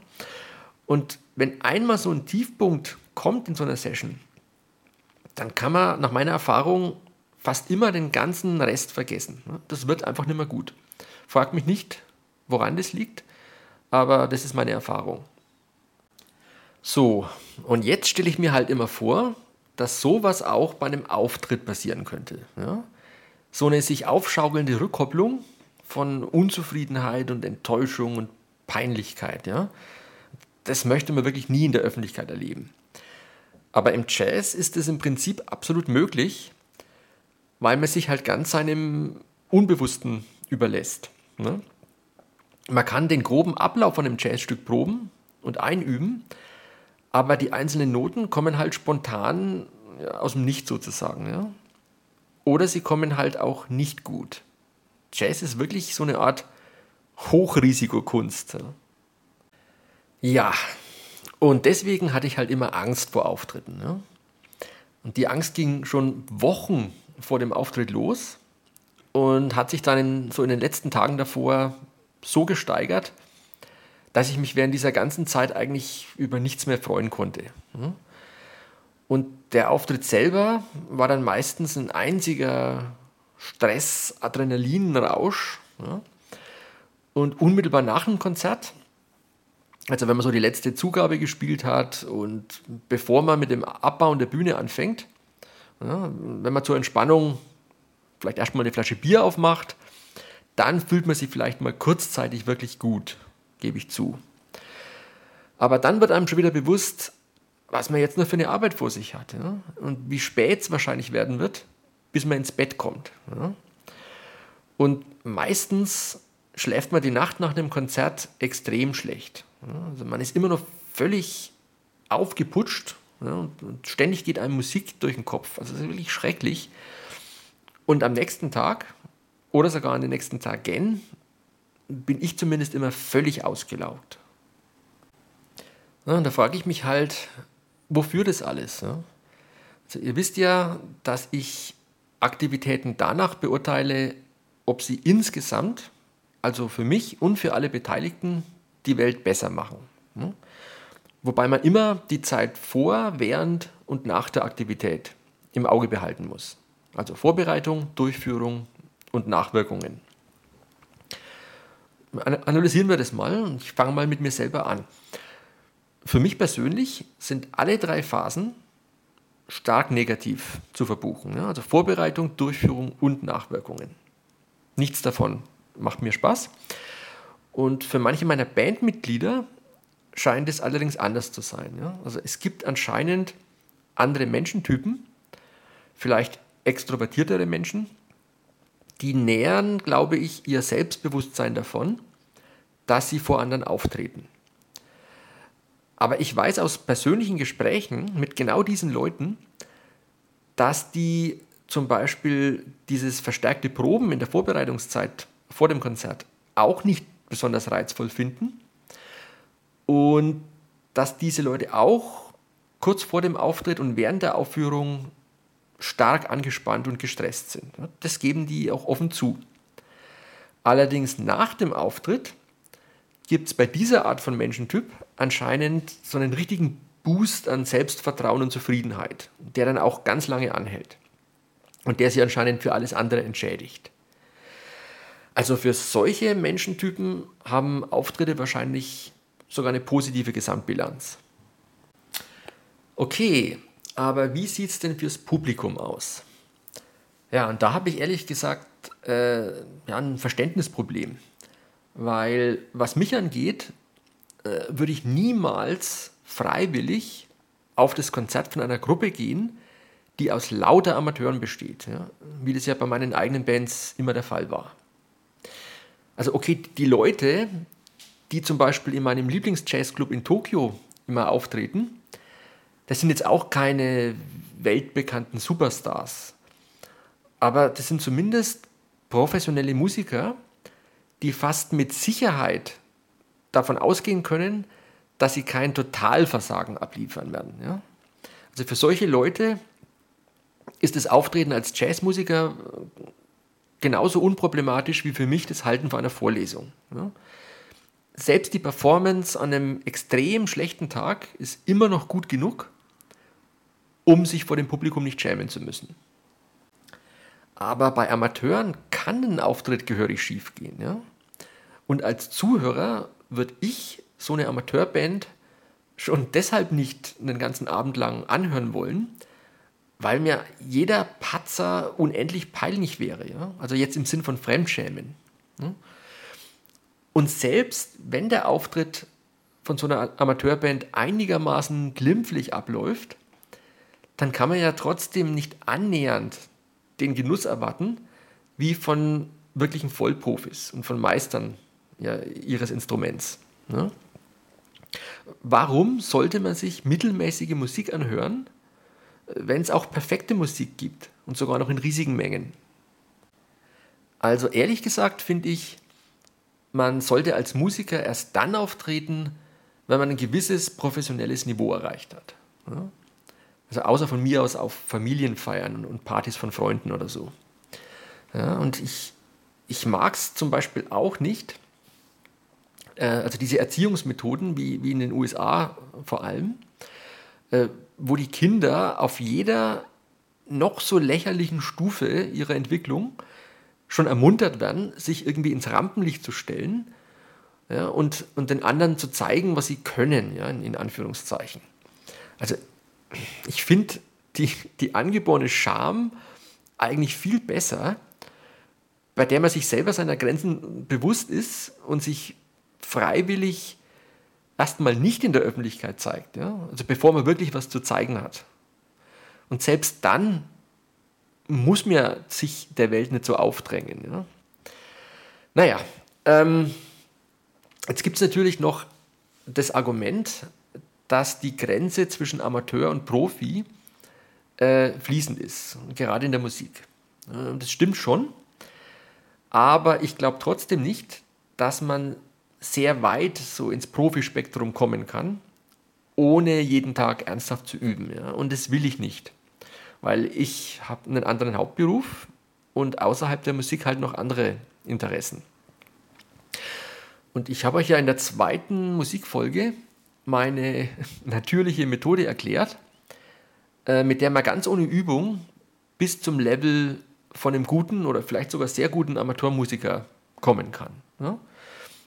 Und wenn einmal so ein Tiefpunkt kommt in so einer Session, dann kann man nach meiner Erfahrung fast immer den ganzen Rest vergessen. Das wird einfach nicht mehr gut. Fragt mich nicht, woran das liegt, aber das ist meine Erfahrung. So, und jetzt stelle ich mir halt immer vor, dass sowas auch bei einem Auftritt passieren könnte. Ja? So eine sich aufschaukelnde Rückkopplung von Unzufriedenheit und Enttäuschung und Peinlichkeit. Ja? Das möchte man wirklich nie in der Öffentlichkeit erleben. Aber im Jazz ist es im Prinzip absolut möglich, weil man sich halt ganz seinem Unbewussten überlässt. Ne? Man kann den groben Ablauf von einem Jazzstück proben und einüben, aber die einzelnen Noten kommen halt spontan aus dem Nichts sozusagen. Ja? Oder sie kommen halt auch nicht gut. Jazz ist wirklich so eine Art Hochrisikokunst. Ja? und deswegen hatte ich halt immer Angst vor Auftritten. Ja? Und die Angst ging schon Wochen vor dem Auftritt los und hat sich dann in, so in den letzten Tagen davor so gesteigert, dass ich mich während dieser ganzen Zeit eigentlich über nichts mehr freuen konnte. Und der Auftritt selber war dann meistens ein einziger Stress, Adrenalinrausch. Und unmittelbar nach dem Konzert, also wenn man so die letzte Zugabe gespielt hat und bevor man mit dem Abbauen der Bühne anfängt, wenn man zur Entspannung vielleicht erstmal eine Flasche Bier aufmacht, dann fühlt man sich vielleicht mal kurzzeitig wirklich gut, gebe ich zu. Aber dann wird einem schon wieder bewusst, was man jetzt noch für eine Arbeit vor sich hat ja? und wie spät es wahrscheinlich werden wird, bis man ins Bett kommt. Ja? Und meistens schläft man die Nacht nach einem Konzert extrem schlecht. Ja? Also man ist immer noch völlig aufgeputscht und, und ständig geht einem Musik durch den Kopf. Also es ist wirklich schrecklich. Und am nächsten Tag oder sogar an den nächsten Tagen bin ich zumindest immer völlig ausgelaugt. Ja, und da frage ich mich halt, wofür das alles? Ja? Also ihr wisst ja, dass ich Aktivitäten danach beurteile, ob sie insgesamt, also für mich und für alle Beteiligten, die Welt besser machen. Ja? Wobei man immer die Zeit vor, während und nach der Aktivität im Auge behalten muss. Also Vorbereitung, Durchführung und Nachwirkungen. Analysieren wir das mal ich fange mal mit mir selber an. Für mich persönlich sind alle drei Phasen stark negativ zu verbuchen. Also Vorbereitung, Durchführung und Nachwirkungen. Nichts davon macht mir Spaß. Und für manche meiner Bandmitglieder scheint es allerdings anders zu sein. Also es gibt anscheinend andere Menschentypen, vielleicht extrovertiertere Menschen, die nähern, glaube ich, ihr Selbstbewusstsein davon, dass sie vor anderen auftreten. Aber ich weiß aus persönlichen Gesprächen mit genau diesen Leuten, dass die zum Beispiel dieses verstärkte Proben in der Vorbereitungszeit vor dem Konzert auch nicht besonders reizvoll finden und dass diese Leute auch kurz vor dem Auftritt und während der Aufführung stark angespannt und gestresst sind. Das geben die auch offen zu. Allerdings nach dem Auftritt gibt es bei dieser Art von Menschentyp anscheinend so einen richtigen Boost an Selbstvertrauen und Zufriedenheit, der dann auch ganz lange anhält und der sie anscheinend für alles andere entschädigt. Also für solche Menschentypen haben Auftritte wahrscheinlich sogar eine positive Gesamtbilanz. Okay, aber wie sieht es denn fürs Publikum aus? Ja, und da habe ich ehrlich gesagt äh, ja, ein Verständnisproblem. Weil was mich angeht, äh, würde ich niemals freiwillig auf das Konzert von einer Gruppe gehen, die aus lauter Amateuren besteht, ja? wie das ja bei meinen eigenen Bands immer der Fall war. Also okay, die Leute, die zum Beispiel in meinem Lieblingsjazzclub in Tokio immer auftreten, das sind jetzt auch keine weltbekannten Superstars. Aber das sind zumindest professionelle Musiker, die fast mit Sicherheit davon ausgehen können, dass sie kein Totalversagen abliefern werden. Ja? Also für solche Leute ist das Auftreten als Jazzmusiker genauso unproblematisch wie für mich das Halten von einer Vorlesung. Ja? Selbst die Performance an einem extrem schlechten Tag ist immer noch gut genug, um sich vor dem Publikum nicht schämen zu müssen. Aber bei Amateuren kann ein Auftritt gehörig schief gehen. Ja? Und als Zuhörer würde ich so eine Amateurband schon deshalb nicht einen ganzen Abend lang anhören wollen, weil mir jeder Patzer unendlich peinlich wäre. Ja? Also jetzt im Sinn von Fremdschämen. Ne? Und selbst wenn der Auftritt von so einer Amateurband einigermaßen glimpflich abläuft, dann kann man ja trotzdem nicht annähernd den Genuss erwarten, wie von wirklichen Vollprofis und von Meistern ja, ihres Instruments. Ne? Warum sollte man sich mittelmäßige Musik anhören, wenn es auch perfekte Musik gibt und sogar noch in riesigen Mengen? Also ehrlich gesagt finde ich, man sollte als Musiker erst dann auftreten, wenn man ein gewisses professionelles Niveau erreicht hat. Also außer von mir aus auf Familienfeiern und Partys von Freunden oder so. Ja, und ich, ich mag es zum Beispiel auch nicht, äh, also diese Erziehungsmethoden, wie, wie in den USA vor allem, äh, wo die Kinder auf jeder noch so lächerlichen Stufe ihrer Entwicklung schon ermuntert werden, sich irgendwie ins Rampenlicht zu stellen ja, und, und den anderen zu zeigen, was sie können, ja, in, in Anführungszeichen. Also ich finde die, die angeborene Scham eigentlich viel besser, bei der man sich selber seiner Grenzen bewusst ist und sich freiwillig erstmal nicht in der Öffentlichkeit zeigt, ja? also bevor man wirklich was zu zeigen hat. Und selbst dann muss man sich der Welt nicht so aufdrängen. Ja? Naja, ähm, jetzt gibt es natürlich noch das Argument, dass die Grenze zwischen Amateur und Profi äh, fließend ist, gerade in der Musik. Das stimmt schon, aber ich glaube trotzdem nicht, dass man sehr weit so ins Profispektrum kommen kann, ohne jeden Tag ernsthaft zu üben. Ja? Und das will ich nicht, weil ich habe einen anderen Hauptberuf und außerhalb der Musik halt noch andere Interessen. Und ich habe euch ja in der zweiten Musikfolge meine <laughs> natürliche Methode erklärt, äh, mit der man ganz ohne Übung bis zum Level von einem guten oder vielleicht sogar sehr guten Amateurmusiker kommen kann.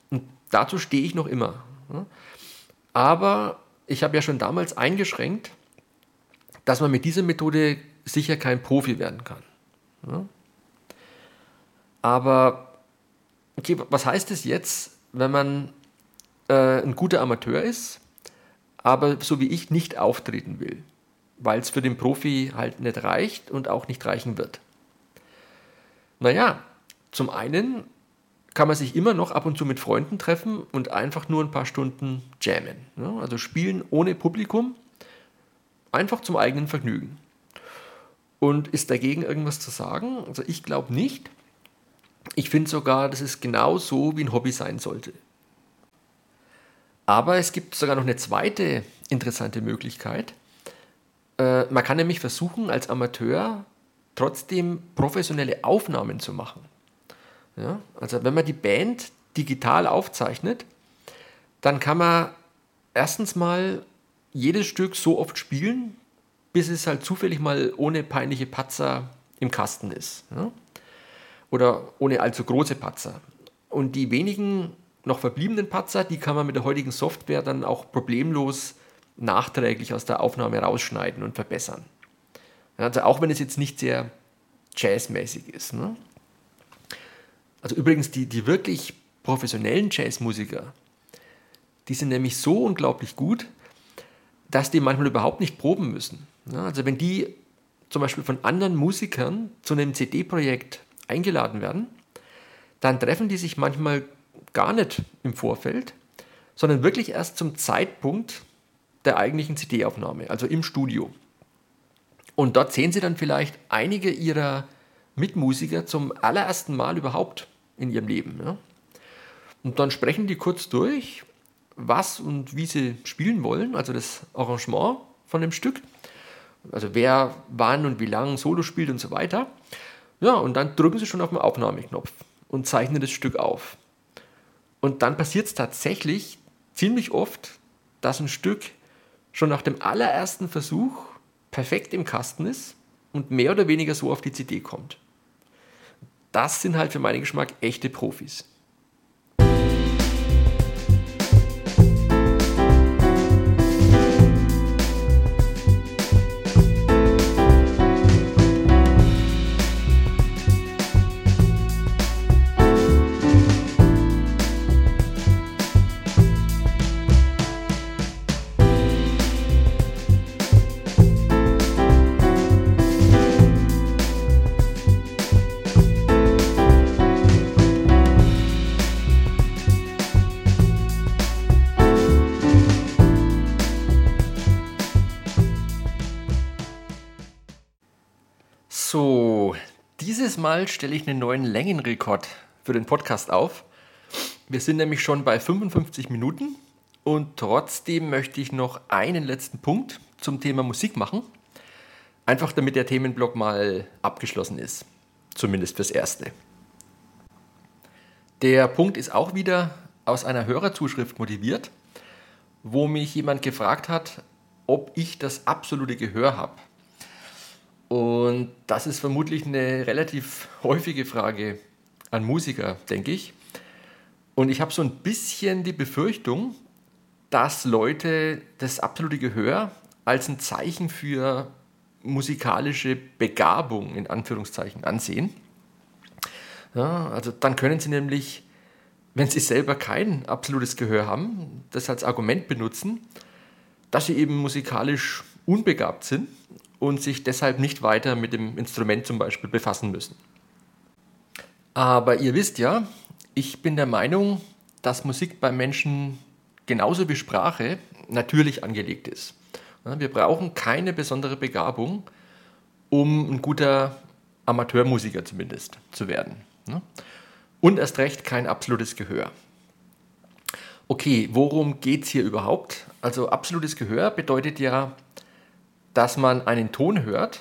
Und dazu stehe ich noch immer. Aber ich habe ja schon damals eingeschränkt, dass man mit dieser Methode sicher kein Profi werden kann. Aber okay, was heißt es jetzt, wenn man äh, ein guter Amateur ist aber so wie ich nicht auftreten will, weil es für den Profi halt nicht reicht und auch nicht reichen wird. Naja, zum einen kann man sich immer noch ab und zu mit Freunden treffen und einfach nur ein paar Stunden jammen. Ne? Also spielen ohne Publikum, einfach zum eigenen Vergnügen. Und ist dagegen irgendwas zu sagen? Also ich glaube nicht. Ich finde sogar, dass es genau so wie ein Hobby sein sollte. Aber es gibt sogar noch eine zweite interessante Möglichkeit. Äh, man kann nämlich versuchen, als Amateur trotzdem professionelle Aufnahmen zu machen. Ja? Also wenn man die Band digital aufzeichnet, dann kann man erstens mal jedes Stück so oft spielen, bis es halt zufällig mal ohne peinliche Patzer im Kasten ist. Ja? Oder ohne allzu große Patzer. Und die wenigen noch verbliebenen Patzer, die kann man mit der heutigen Software dann auch problemlos nachträglich aus der Aufnahme rausschneiden und verbessern. Also auch wenn es jetzt nicht sehr jazzmäßig ist. Ne? Also übrigens, die, die wirklich professionellen Jazzmusiker, die sind nämlich so unglaublich gut, dass die manchmal überhaupt nicht proben müssen. Ja, also wenn die zum Beispiel von anderen Musikern zu einem CD-Projekt eingeladen werden, dann treffen die sich manchmal gar nicht im Vorfeld, sondern wirklich erst zum Zeitpunkt der eigentlichen CD-Aufnahme, also im Studio. Und dort sehen Sie dann vielleicht einige Ihrer Mitmusiker zum allerersten Mal überhaupt in ihrem Leben. Ja? Und dann sprechen die kurz durch, was und wie sie spielen wollen, also das Arrangement von dem Stück, also wer wann und wie lange Solo spielt und so weiter. Ja, und dann drücken sie schon auf den Aufnahmeknopf und zeichnen das Stück auf. Und dann passiert es tatsächlich ziemlich oft, dass ein Stück schon nach dem allerersten Versuch perfekt im Kasten ist und mehr oder weniger so auf die CD kommt. Das sind halt für meinen Geschmack echte Profis. Mal stelle ich einen neuen Längenrekord für den Podcast auf. Wir sind nämlich schon bei 55 Minuten und trotzdem möchte ich noch einen letzten Punkt zum Thema Musik machen. Einfach damit der Themenblock mal abgeschlossen ist. Zumindest fürs Erste. Der Punkt ist auch wieder aus einer Hörerzuschrift motiviert, wo mich jemand gefragt hat, ob ich das absolute Gehör habe. Und das ist vermutlich eine relativ häufige Frage an Musiker, denke ich. Und ich habe so ein bisschen die Befürchtung, dass Leute das absolute Gehör als ein Zeichen für musikalische Begabung in Anführungszeichen ansehen. Ja, also dann können sie nämlich, wenn sie selber kein absolutes Gehör haben, das als Argument benutzen, dass sie eben musikalisch unbegabt sind und sich deshalb nicht weiter mit dem Instrument zum Beispiel befassen müssen. Aber ihr wisst ja, ich bin der Meinung, dass Musik bei Menschen genauso wie Sprache natürlich angelegt ist. Wir brauchen keine besondere Begabung, um ein guter Amateurmusiker zumindest zu werden. Und erst recht kein absolutes Gehör. Okay, worum geht es hier überhaupt? Also absolutes Gehör bedeutet ja, dass man einen Ton hört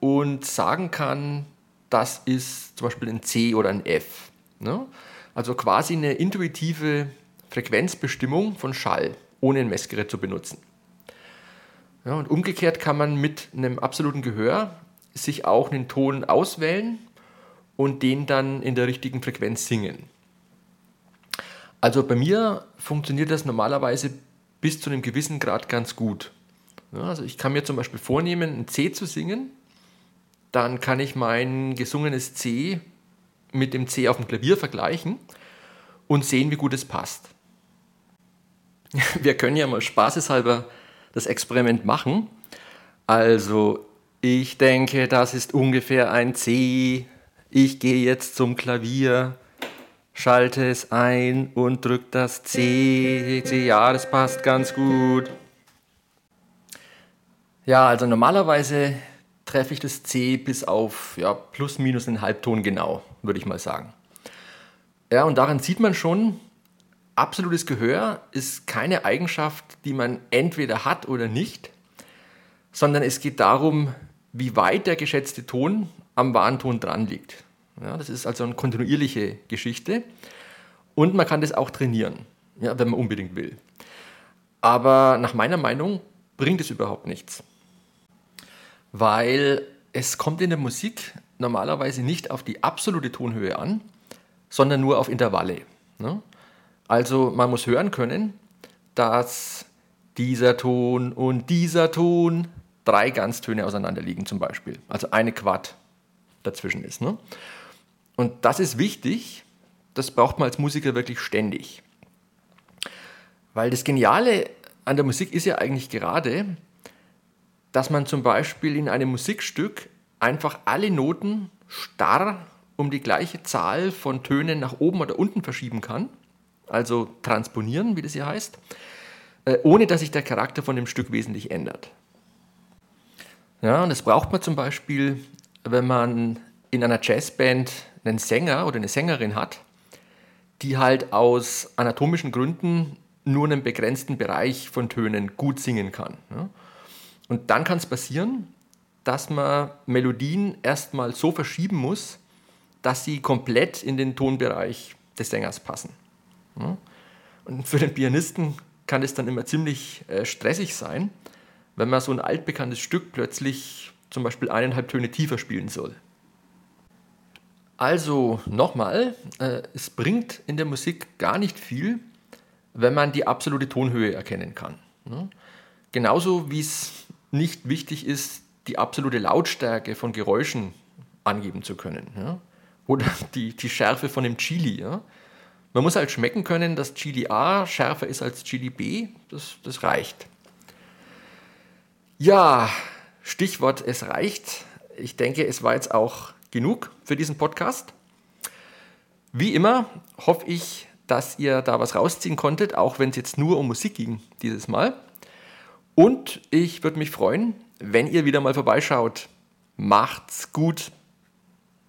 und sagen kann, das ist zum Beispiel ein C oder ein F. Also quasi eine intuitive Frequenzbestimmung von Schall, ohne ein Messgerät zu benutzen. Ja, und umgekehrt kann man mit einem absoluten Gehör sich auch einen Ton auswählen und den dann in der richtigen Frequenz singen. Also bei mir funktioniert das normalerweise bis zu einem gewissen Grad ganz gut. Ja, also ich kann mir zum Beispiel vornehmen, ein C zu singen, dann kann ich mein gesungenes C mit dem C auf dem Klavier vergleichen und sehen, wie gut es passt. <laughs> Wir können ja mal spaßeshalber das Experiment machen. Also, ich denke, das ist ungefähr ein C. Ich gehe jetzt zum Klavier, schalte es ein und drücke das C. C. Ja, das passt ganz gut. Ja, also normalerweise treffe ich das C bis auf ja, plus minus einen Halbton genau, würde ich mal sagen. Ja, und daran sieht man schon, absolutes Gehör ist keine Eigenschaft, die man entweder hat oder nicht, sondern es geht darum, wie weit der geschätzte Ton am wahren Ton dran liegt. Ja, das ist also eine kontinuierliche Geschichte und man kann das auch trainieren, ja, wenn man unbedingt will. Aber nach meiner Meinung bringt es überhaupt nichts, weil es kommt in der Musik normalerweise nicht auf die absolute Tonhöhe an, sondern nur auf Intervalle. Ne? Also man muss hören können, dass dieser Ton und dieser Ton drei Ganztöne auseinander liegen zum Beispiel. Also eine Quad dazwischen ist. Ne? Und das ist wichtig, das braucht man als Musiker wirklich ständig. Weil das Geniale an der Musik ist ja eigentlich gerade, dass man zum Beispiel in einem Musikstück einfach alle Noten starr um die gleiche Zahl von Tönen nach oben oder unten verschieben kann also transponieren, wie das hier heißt, äh, ohne dass sich der Charakter von dem Stück wesentlich ändert. Ja, und das braucht man zum Beispiel, wenn man in einer Jazzband einen Sänger oder eine Sängerin hat, die halt aus anatomischen Gründen nur einen begrenzten Bereich von Tönen gut singen kann. Und dann kann es passieren, dass man Melodien erstmal so verschieben muss, dass sie komplett in den Tonbereich des Sängers passen. Und für den Pianisten kann es dann immer ziemlich äh, stressig sein, wenn man so ein altbekanntes Stück plötzlich zum Beispiel eineinhalb Töne tiefer spielen soll. Also nochmal, äh, es bringt in der Musik gar nicht viel, wenn man die absolute Tonhöhe erkennen kann. Genauso wie es nicht wichtig ist, die absolute Lautstärke von Geräuschen angeben zu können. Ja? Oder die, die Schärfe von dem Chili. Ja? Man muss halt schmecken können, dass Chili A schärfer ist als Chili B. Das, das reicht. Ja, Stichwort, es reicht. Ich denke, es war jetzt auch genug für diesen Podcast. Wie immer hoffe ich, dass ihr da was rausziehen konntet, auch wenn es jetzt nur um Musik ging dieses Mal. Und ich würde mich freuen, wenn ihr wieder mal vorbeischaut. Macht's gut!